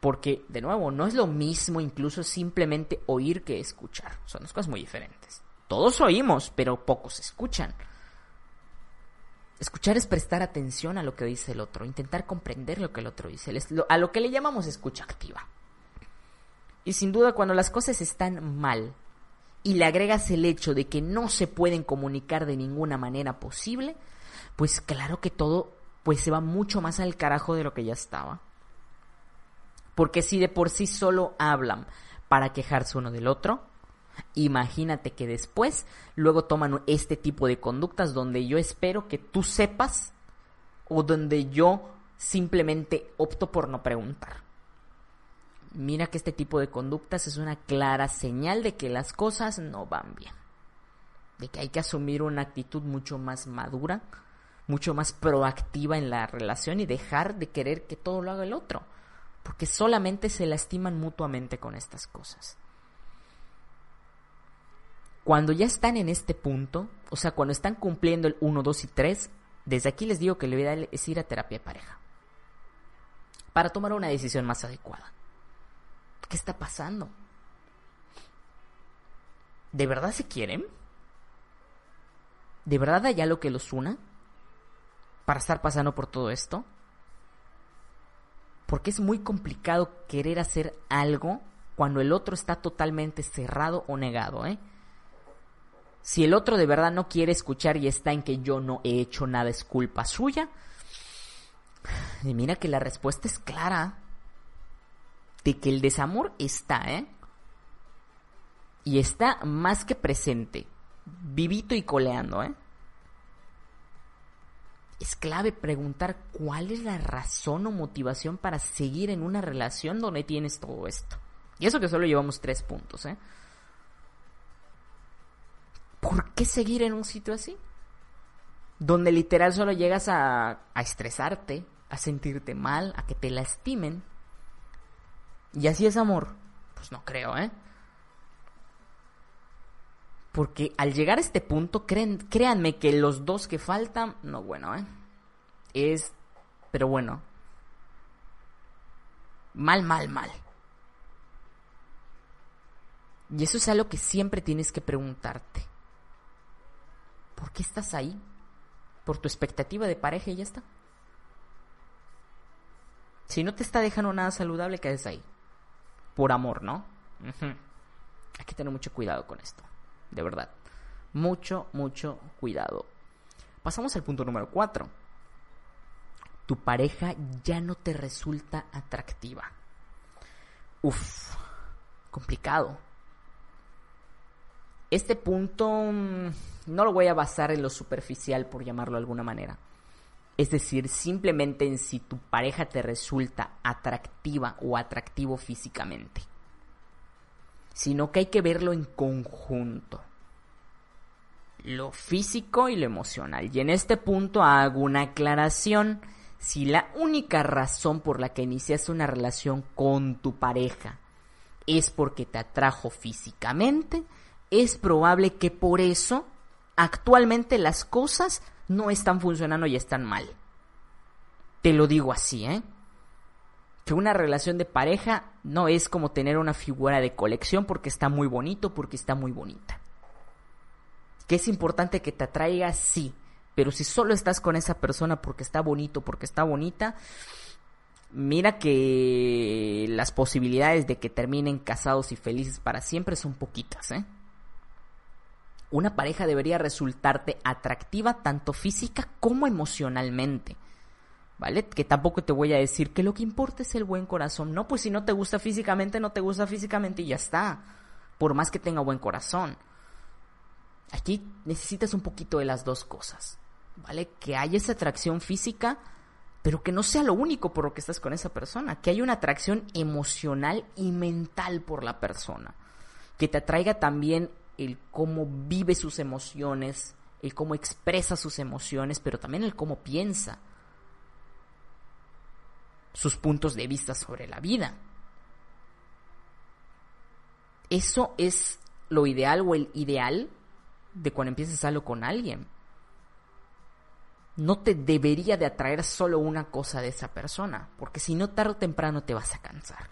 Porque, de nuevo, no es lo mismo incluso simplemente oír que escuchar. Son dos cosas muy diferentes. Todos oímos, pero pocos escuchan. Escuchar es prestar atención a lo que dice el otro, intentar comprender lo que el otro dice, a lo que le llamamos escucha activa. Y sin duda cuando las cosas están mal y le agregas el hecho de que no se pueden comunicar de ninguna manera posible, pues claro que todo pues se va mucho más al carajo de lo que ya estaba. Porque si de por sí solo hablan para quejarse uno del otro, imagínate que después luego toman este tipo de conductas donde yo espero que tú sepas o donde yo simplemente opto por no preguntar. Mira que este tipo de conductas es una clara señal de que las cosas no van bien. De que hay que asumir una actitud mucho más madura, mucho más proactiva en la relación y dejar de querer que todo lo haga el otro porque solamente se lastiman mutuamente con estas cosas. Cuando ya están en este punto, o sea, cuando están cumpliendo el 1, 2 y 3, desde aquí les digo que lo ideal es ir a terapia de pareja. Para tomar una decisión más adecuada. ¿Qué está pasando? ¿De verdad se quieren? ¿De verdad hay algo que los una? ¿Para estar pasando por todo esto? Porque es muy complicado querer hacer algo cuando el otro está totalmente cerrado o negado, ¿eh? Si el otro de verdad no quiere escuchar y está en que yo no he hecho nada es culpa suya, y mira que la respuesta es clara. De que el desamor está, ¿eh? Y está más que presente. Vivito y coleando, ¿eh? es clave preguntar cuál es la razón o motivación para seguir en una relación donde tienes todo esto. Y eso que solo llevamos tres puntos, ¿eh? ¿Por qué seguir en un sitio así? Donde literal solo llegas a, a estresarte, a sentirte mal, a que te lastimen. Y así es amor. Pues no creo, ¿eh? Porque al llegar a este punto, créanme que los dos que faltan, no bueno, ¿eh? Es, pero bueno, mal, mal, mal. Y eso es algo que siempre tienes que preguntarte. ¿Por qué estás ahí? ¿Por tu expectativa de pareja y ya está? Si no te está dejando nada saludable, quedes ahí. Por amor, ¿no? Hay que tener mucho cuidado con esto de verdad. Mucho, mucho cuidado. Pasamos al punto número 4. Tu pareja ya no te resulta atractiva. Uf, complicado. Este punto mm, no lo voy a basar en lo superficial, por llamarlo de alguna manera. Es decir, simplemente en si tu pareja te resulta atractiva o atractivo físicamente sino que hay que verlo en conjunto. Lo físico y lo emocional. Y en este punto hago una aclaración. Si la única razón por la que iniciaste una relación con tu pareja es porque te atrajo físicamente, es probable que por eso actualmente las cosas no están funcionando y están mal. Te lo digo así, ¿eh? que una relación de pareja no es como tener una figura de colección porque está muy bonito, porque está muy bonita. Que es importante que te atraiga, sí, pero si solo estás con esa persona porque está bonito, porque está bonita, mira que las posibilidades de que terminen casados y felices para siempre son poquitas, ¿eh? Una pareja debería resultarte atractiva tanto física como emocionalmente. ¿Vale? Que tampoco te voy a decir que lo que importa es el buen corazón. No, pues si no te gusta físicamente, no te gusta físicamente y ya está. Por más que tenga buen corazón. Aquí necesitas un poquito de las dos cosas. ¿Vale? Que haya esa atracción física, pero que no sea lo único por lo que estás con esa persona. Que haya una atracción emocional y mental por la persona. Que te atraiga también el cómo vive sus emociones, el cómo expresa sus emociones, pero también el cómo piensa sus puntos de vista sobre la vida. Eso es lo ideal o el ideal de cuando empieces algo con alguien. No te debería de atraer solo una cosa de esa persona, porque si no tarde o temprano te vas a cansar.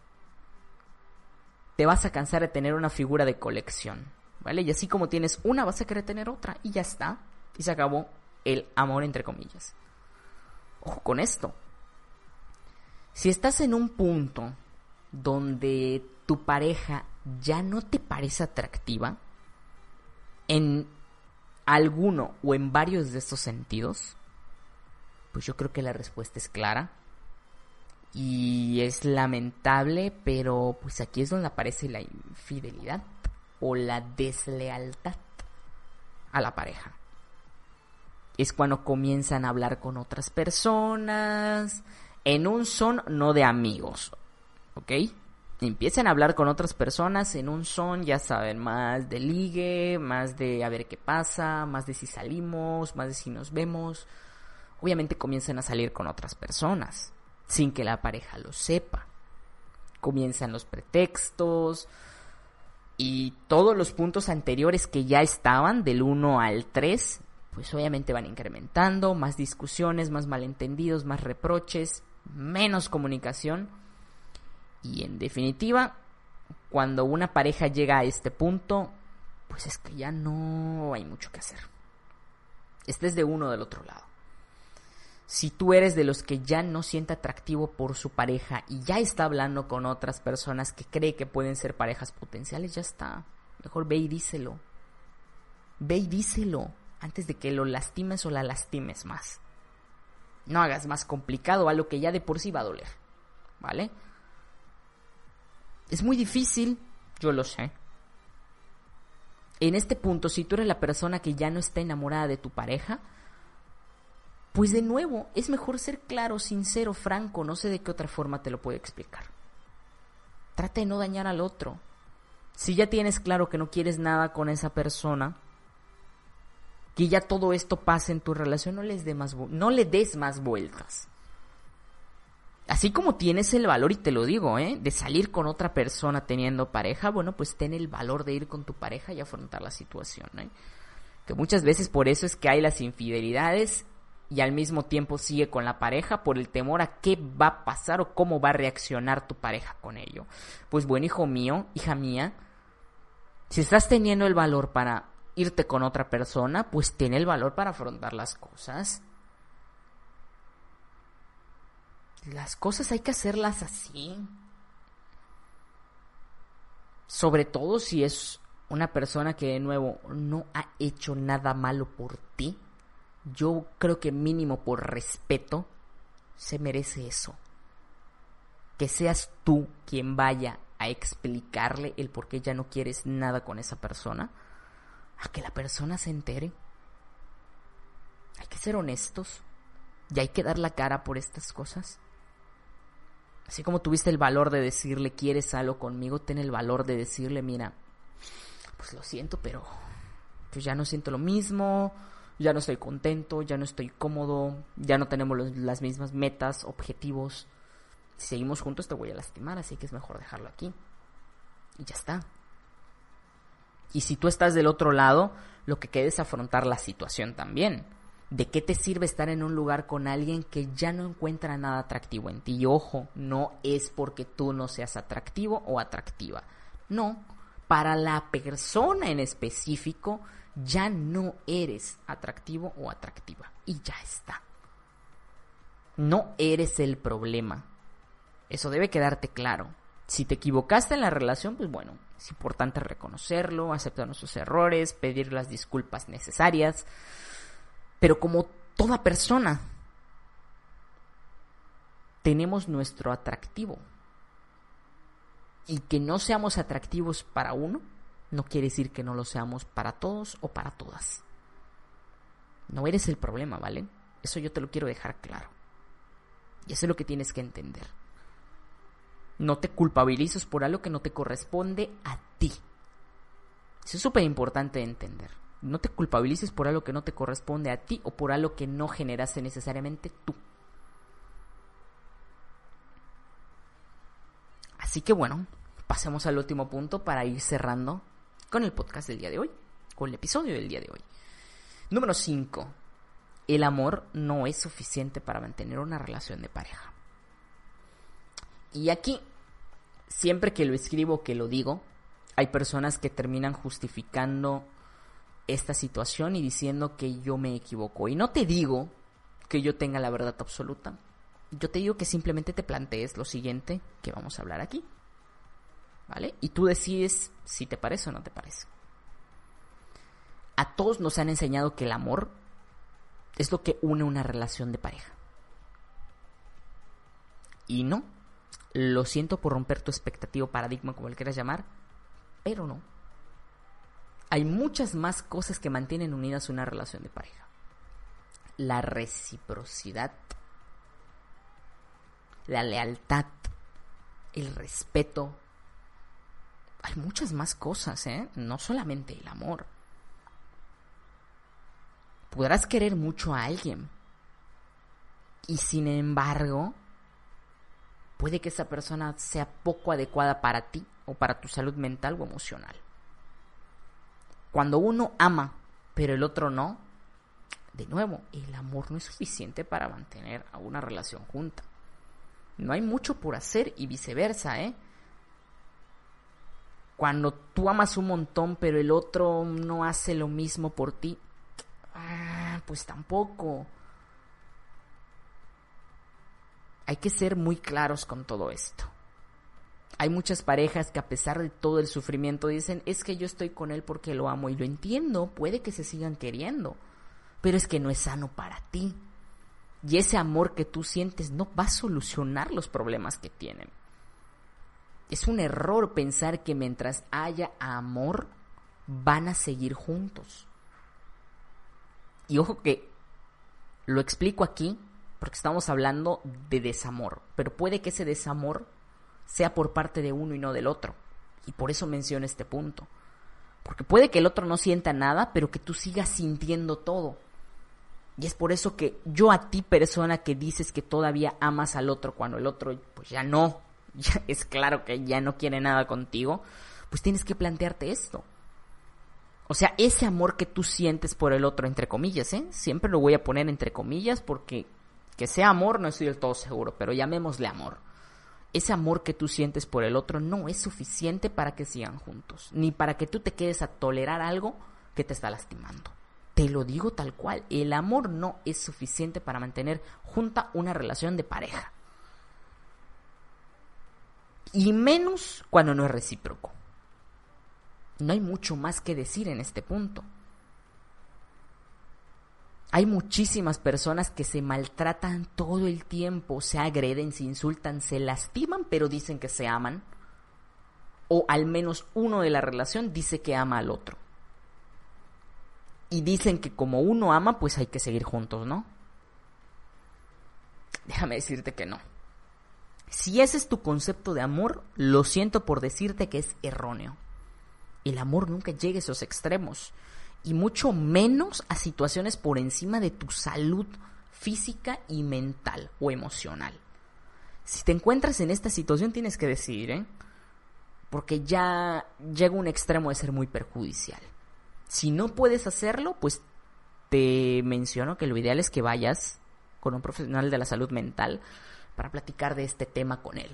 Te vas a cansar de tener una figura de colección, ¿vale? Y así como tienes una, vas a querer tener otra y ya está. Y se acabó el amor entre comillas. Ojo con esto. Si estás en un punto donde tu pareja ya no te parece atractiva, en alguno o en varios de estos sentidos, pues yo creo que la respuesta es clara. Y es lamentable, pero pues aquí es donde aparece la infidelidad o la deslealtad a la pareja. Es cuando comienzan a hablar con otras personas, en un son no de amigos, ¿ok? Empiecen a hablar con otras personas en un son, ya saben, más de ligue, más de a ver qué pasa, más de si salimos, más de si nos vemos. Obviamente comienzan a salir con otras personas, sin que la pareja lo sepa. Comienzan los pretextos y todos los puntos anteriores que ya estaban, del 1 al 3, pues obviamente van incrementando, más discusiones, más malentendidos, más reproches, menos comunicación. Y en definitiva, cuando una pareja llega a este punto, pues es que ya no hay mucho que hacer. Estés de uno del otro lado. Si tú eres de los que ya no siente atractivo por su pareja y ya está hablando con otras personas que cree que pueden ser parejas potenciales, ya está. Mejor ve y díselo. Ve y díselo antes de que lo lastimes o la lastimes más. No hagas más complicado algo que ya de por sí va a doler. ¿Vale? Es muy difícil, yo lo sé. En este punto, si tú eres la persona que ya no está enamorada de tu pareja, pues de nuevo, es mejor ser claro, sincero, franco, no sé de qué otra forma te lo puedo explicar. Trata de no dañar al otro. Si ya tienes claro que no quieres nada con esa persona, que ya todo esto pase en tu relación, no, les más, no le des más vueltas. Así como tienes el valor, y te lo digo, ¿eh? de salir con otra persona teniendo pareja, bueno, pues ten el valor de ir con tu pareja y afrontar la situación. ¿eh? Que muchas veces por eso es que hay las infidelidades y al mismo tiempo sigue con la pareja por el temor a qué va a pasar o cómo va a reaccionar tu pareja con ello. Pues bueno, hijo mío, hija mía, si estás teniendo el valor para irte con otra persona, pues tiene el valor para afrontar las cosas. Las cosas hay que hacerlas así. Sobre todo si es una persona que de nuevo no ha hecho nada malo por ti. Yo creo que mínimo por respeto se merece eso. Que seas tú quien vaya a explicarle el por qué ya no quieres nada con esa persona a que la persona se entere. Hay que ser honestos y hay que dar la cara por estas cosas. Así como tuviste el valor de decirle quieres algo conmigo, ten el valor de decirle, mira, pues lo siento, pero pues ya no siento lo mismo, ya no estoy contento, ya no estoy cómodo, ya no tenemos las mismas metas, objetivos. Si seguimos juntos te voy a lastimar, así que es mejor dejarlo aquí. Y ya está. Y si tú estás del otro lado, lo que queda es afrontar la situación también. ¿De qué te sirve estar en un lugar con alguien que ya no encuentra nada atractivo en ti? Y ojo, no es porque tú no seas atractivo o atractiva. No, para la persona en específico ya no eres atractivo o atractiva. Y ya está. No eres el problema. Eso debe quedarte claro. Si te equivocaste en la relación, pues bueno, es importante reconocerlo, aceptar nuestros errores, pedir las disculpas necesarias. Pero como toda persona, tenemos nuestro atractivo. Y que no seamos atractivos para uno, no quiere decir que no lo seamos para todos o para todas. No eres el problema, ¿vale? Eso yo te lo quiero dejar claro. Y eso es lo que tienes que entender. No te culpabilices por algo que no te corresponde a ti. Eso es súper importante de entender. No te culpabilices por algo que no te corresponde a ti o por algo que no generaste necesariamente tú. Así que bueno, pasemos al último punto para ir cerrando con el podcast del día de hoy, con el episodio del día de hoy. Número 5. El amor no es suficiente para mantener una relación de pareja. Y aquí, siempre que lo escribo, que lo digo, hay personas que terminan justificando esta situación y diciendo que yo me equivoco. Y no te digo que yo tenga la verdad absoluta. Yo te digo que simplemente te plantees lo siguiente que vamos a hablar aquí. Y tú decides si te parece o no te parece. A todos nos han enseñado que el amor es lo que une una relación de pareja. Y no, lo siento por romper tu expectativo paradigma, como le quieras llamar, pero no. Hay muchas más cosas que mantienen unidas una relación de pareja. La reciprocidad, la lealtad, el respeto. Hay muchas más cosas, ¿eh? No solamente el amor. Podrás querer mucho a alguien. Y sin embargo, puede que esa persona sea poco adecuada para ti o para tu salud mental o emocional. Cuando uno ama, pero el otro no, de nuevo, el amor no es suficiente para mantener a una relación junta. No hay mucho por hacer y viceversa, ¿eh? Cuando tú amas un montón, pero el otro no hace lo mismo por ti, ah, pues tampoco. hay que ser muy claros con todo esto. Hay muchas parejas que a pesar de todo el sufrimiento dicen, es que yo estoy con él porque lo amo y lo entiendo, puede que se sigan queriendo, pero es que no es sano para ti. Y ese amor que tú sientes no va a solucionar los problemas que tienen. Es un error pensar que mientras haya amor van a seguir juntos. Y ojo que lo explico aquí porque estamos hablando de desamor, pero puede que ese desamor sea por parte de uno y no del otro. Y por eso menciono este punto. Porque puede que el otro no sienta nada, pero que tú sigas sintiendo todo. Y es por eso que yo a ti, persona que dices que todavía amas al otro cuando el otro pues ya no, es claro que ya no quiere nada contigo, pues tienes que plantearte esto. O sea, ese amor que tú sientes por el otro, entre comillas, ¿eh? Siempre lo voy a poner entre comillas porque que sea amor, no estoy del todo seguro, pero llamémosle amor. Ese amor que tú sientes por el otro no es suficiente para que sigan juntos, ni para que tú te quedes a tolerar algo que te está lastimando. Te lo digo tal cual, el amor no es suficiente para mantener junta una relación de pareja. Y menos cuando no es recíproco. No hay mucho más que decir en este punto. Hay muchísimas personas que se maltratan todo el tiempo, se agreden, se insultan, se lastiman, pero dicen que se aman. O al menos uno de la relación dice que ama al otro. Y dicen que como uno ama, pues hay que seguir juntos, ¿no? Déjame decirte que no. Si ese es tu concepto de amor, lo siento por decirte que es erróneo. El amor nunca llega a esos extremos y mucho menos a situaciones por encima de tu salud física y mental o emocional. Si te encuentras en esta situación tienes que decidir, ¿eh? Porque ya llega un extremo de ser muy perjudicial. Si no puedes hacerlo, pues te menciono que lo ideal es que vayas con un profesional de la salud mental para platicar de este tema con él.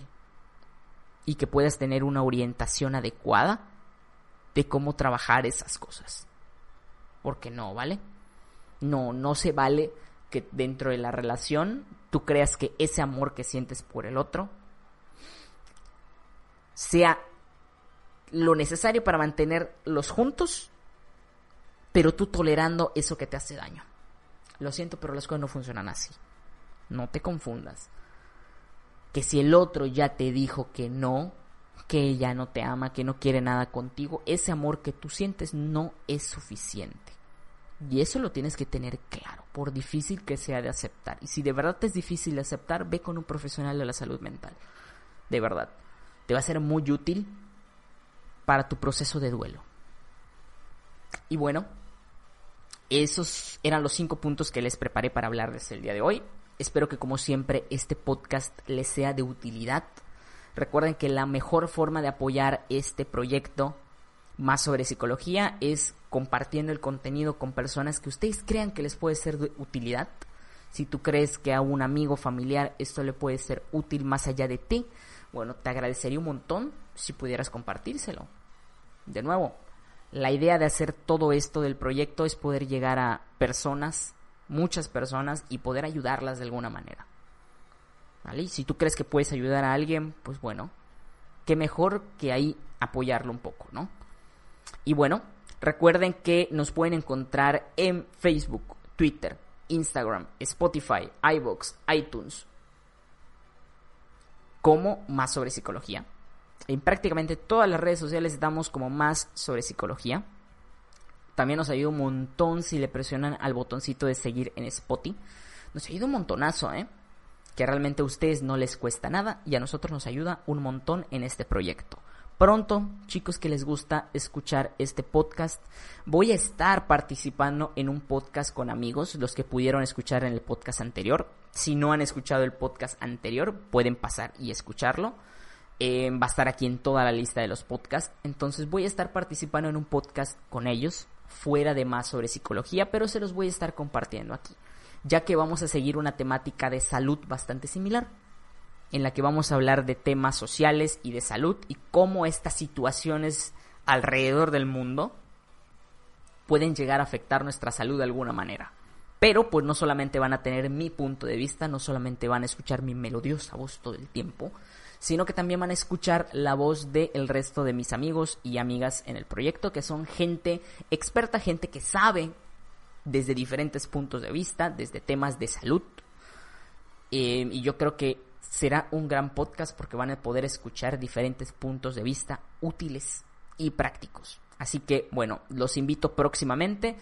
Y que puedas tener una orientación adecuada de cómo trabajar esas cosas porque no, ¿vale? No, no se vale que dentro de la relación tú creas que ese amor que sientes por el otro sea lo necesario para mantenerlos juntos, pero tú tolerando eso que te hace daño. Lo siento, pero las cosas no funcionan así. No te confundas. Que si el otro ya te dijo que no, que ella no te ama, que no quiere nada contigo, ese amor que tú sientes no es suficiente. Y eso lo tienes que tener claro, por difícil que sea de aceptar. Y si de verdad te es difícil de aceptar, ve con un profesional de la salud mental. De verdad. Te va a ser muy útil para tu proceso de duelo. Y bueno, esos eran los cinco puntos que les preparé para hablarles el día de hoy. Espero que como siempre este podcast les sea de utilidad. Recuerden que la mejor forma de apoyar este proyecto más sobre psicología es compartiendo el contenido con personas que ustedes crean que les puede ser de utilidad. Si tú crees que a un amigo familiar esto le puede ser útil más allá de ti, bueno, te agradecería un montón si pudieras compartírselo. De nuevo, la idea de hacer todo esto del proyecto es poder llegar a personas, muchas personas, y poder ayudarlas de alguna manera. ¿Vale? Si tú crees que puedes ayudar a alguien, pues bueno, qué mejor que ahí apoyarlo un poco, ¿no? Y bueno, recuerden que nos pueden encontrar en Facebook, Twitter, Instagram, Spotify, iBox, iTunes, como más sobre psicología. En prácticamente todas las redes sociales estamos como más sobre psicología. También nos ayuda un montón si le presionan al botoncito de seguir en Spotify. Nos ayuda un montonazo, ¿eh? Que realmente a ustedes no les cuesta nada y a nosotros nos ayuda un montón en este proyecto. Pronto, chicos que les gusta escuchar este podcast, voy a estar participando en un podcast con amigos, los que pudieron escuchar en el podcast anterior. Si no han escuchado el podcast anterior, pueden pasar y escucharlo. Eh, va a estar aquí en toda la lista de los podcasts. Entonces voy a estar participando en un podcast con ellos, fuera de más sobre psicología, pero se los voy a estar compartiendo aquí, ya que vamos a seguir una temática de salud bastante similar en la que vamos a hablar de temas sociales y de salud y cómo estas situaciones alrededor del mundo pueden llegar a afectar nuestra salud de alguna manera. Pero pues no solamente van a tener mi punto de vista, no solamente van a escuchar mi melodiosa voz todo el tiempo, sino que también van a escuchar la voz del el resto de mis amigos y amigas en el proyecto, que son gente experta, gente que sabe desde diferentes puntos de vista, desde temas de salud. Eh, y yo creo que será un gran podcast porque van a poder escuchar diferentes puntos de vista útiles y prácticos. Así que, bueno, los invito próximamente.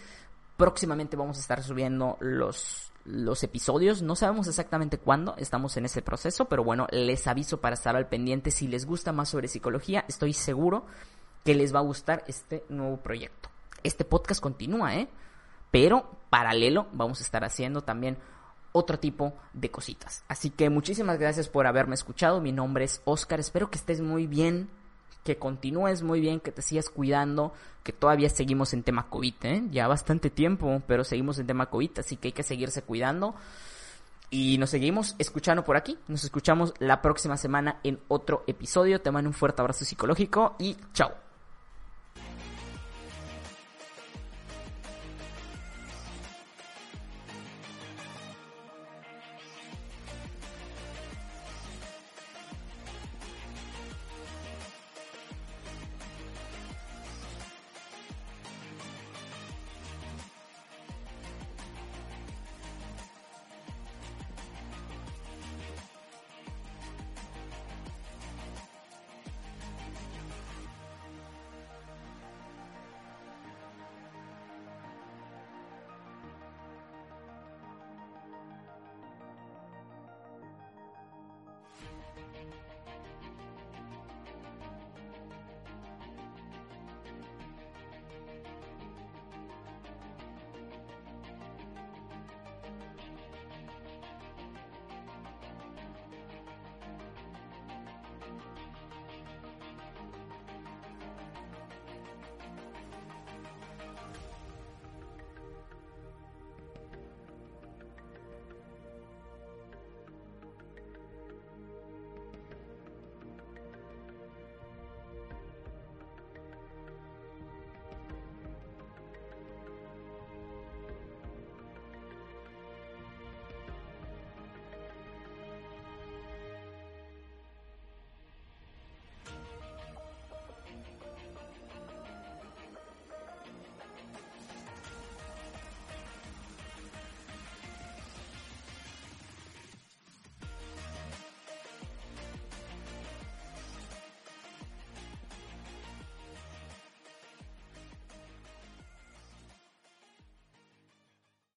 Próximamente vamos a estar subiendo los, los episodios. No sabemos exactamente cuándo, estamos en ese proceso, pero bueno, les aviso para estar al pendiente. Si les gusta más sobre psicología, estoy seguro que les va a gustar este nuevo proyecto. Este podcast continúa, ¿eh? Pero paralelo vamos a estar haciendo también otro tipo de cositas. Así que muchísimas gracias por haberme escuchado. Mi nombre es Oscar. Espero que estés muy bien, que continúes muy bien, que te sigas cuidando, que todavía seguimos en tema COVID, ¿eh? Ya bastante tiempo, pero seguimos en tema COVID, así que hay que seguirse cuidando. Y nos seguimos escuchando por aquí. Nos escuchamos la próxima semana en otro episodio. Te mando un fuerte abrazo psicológico y chao.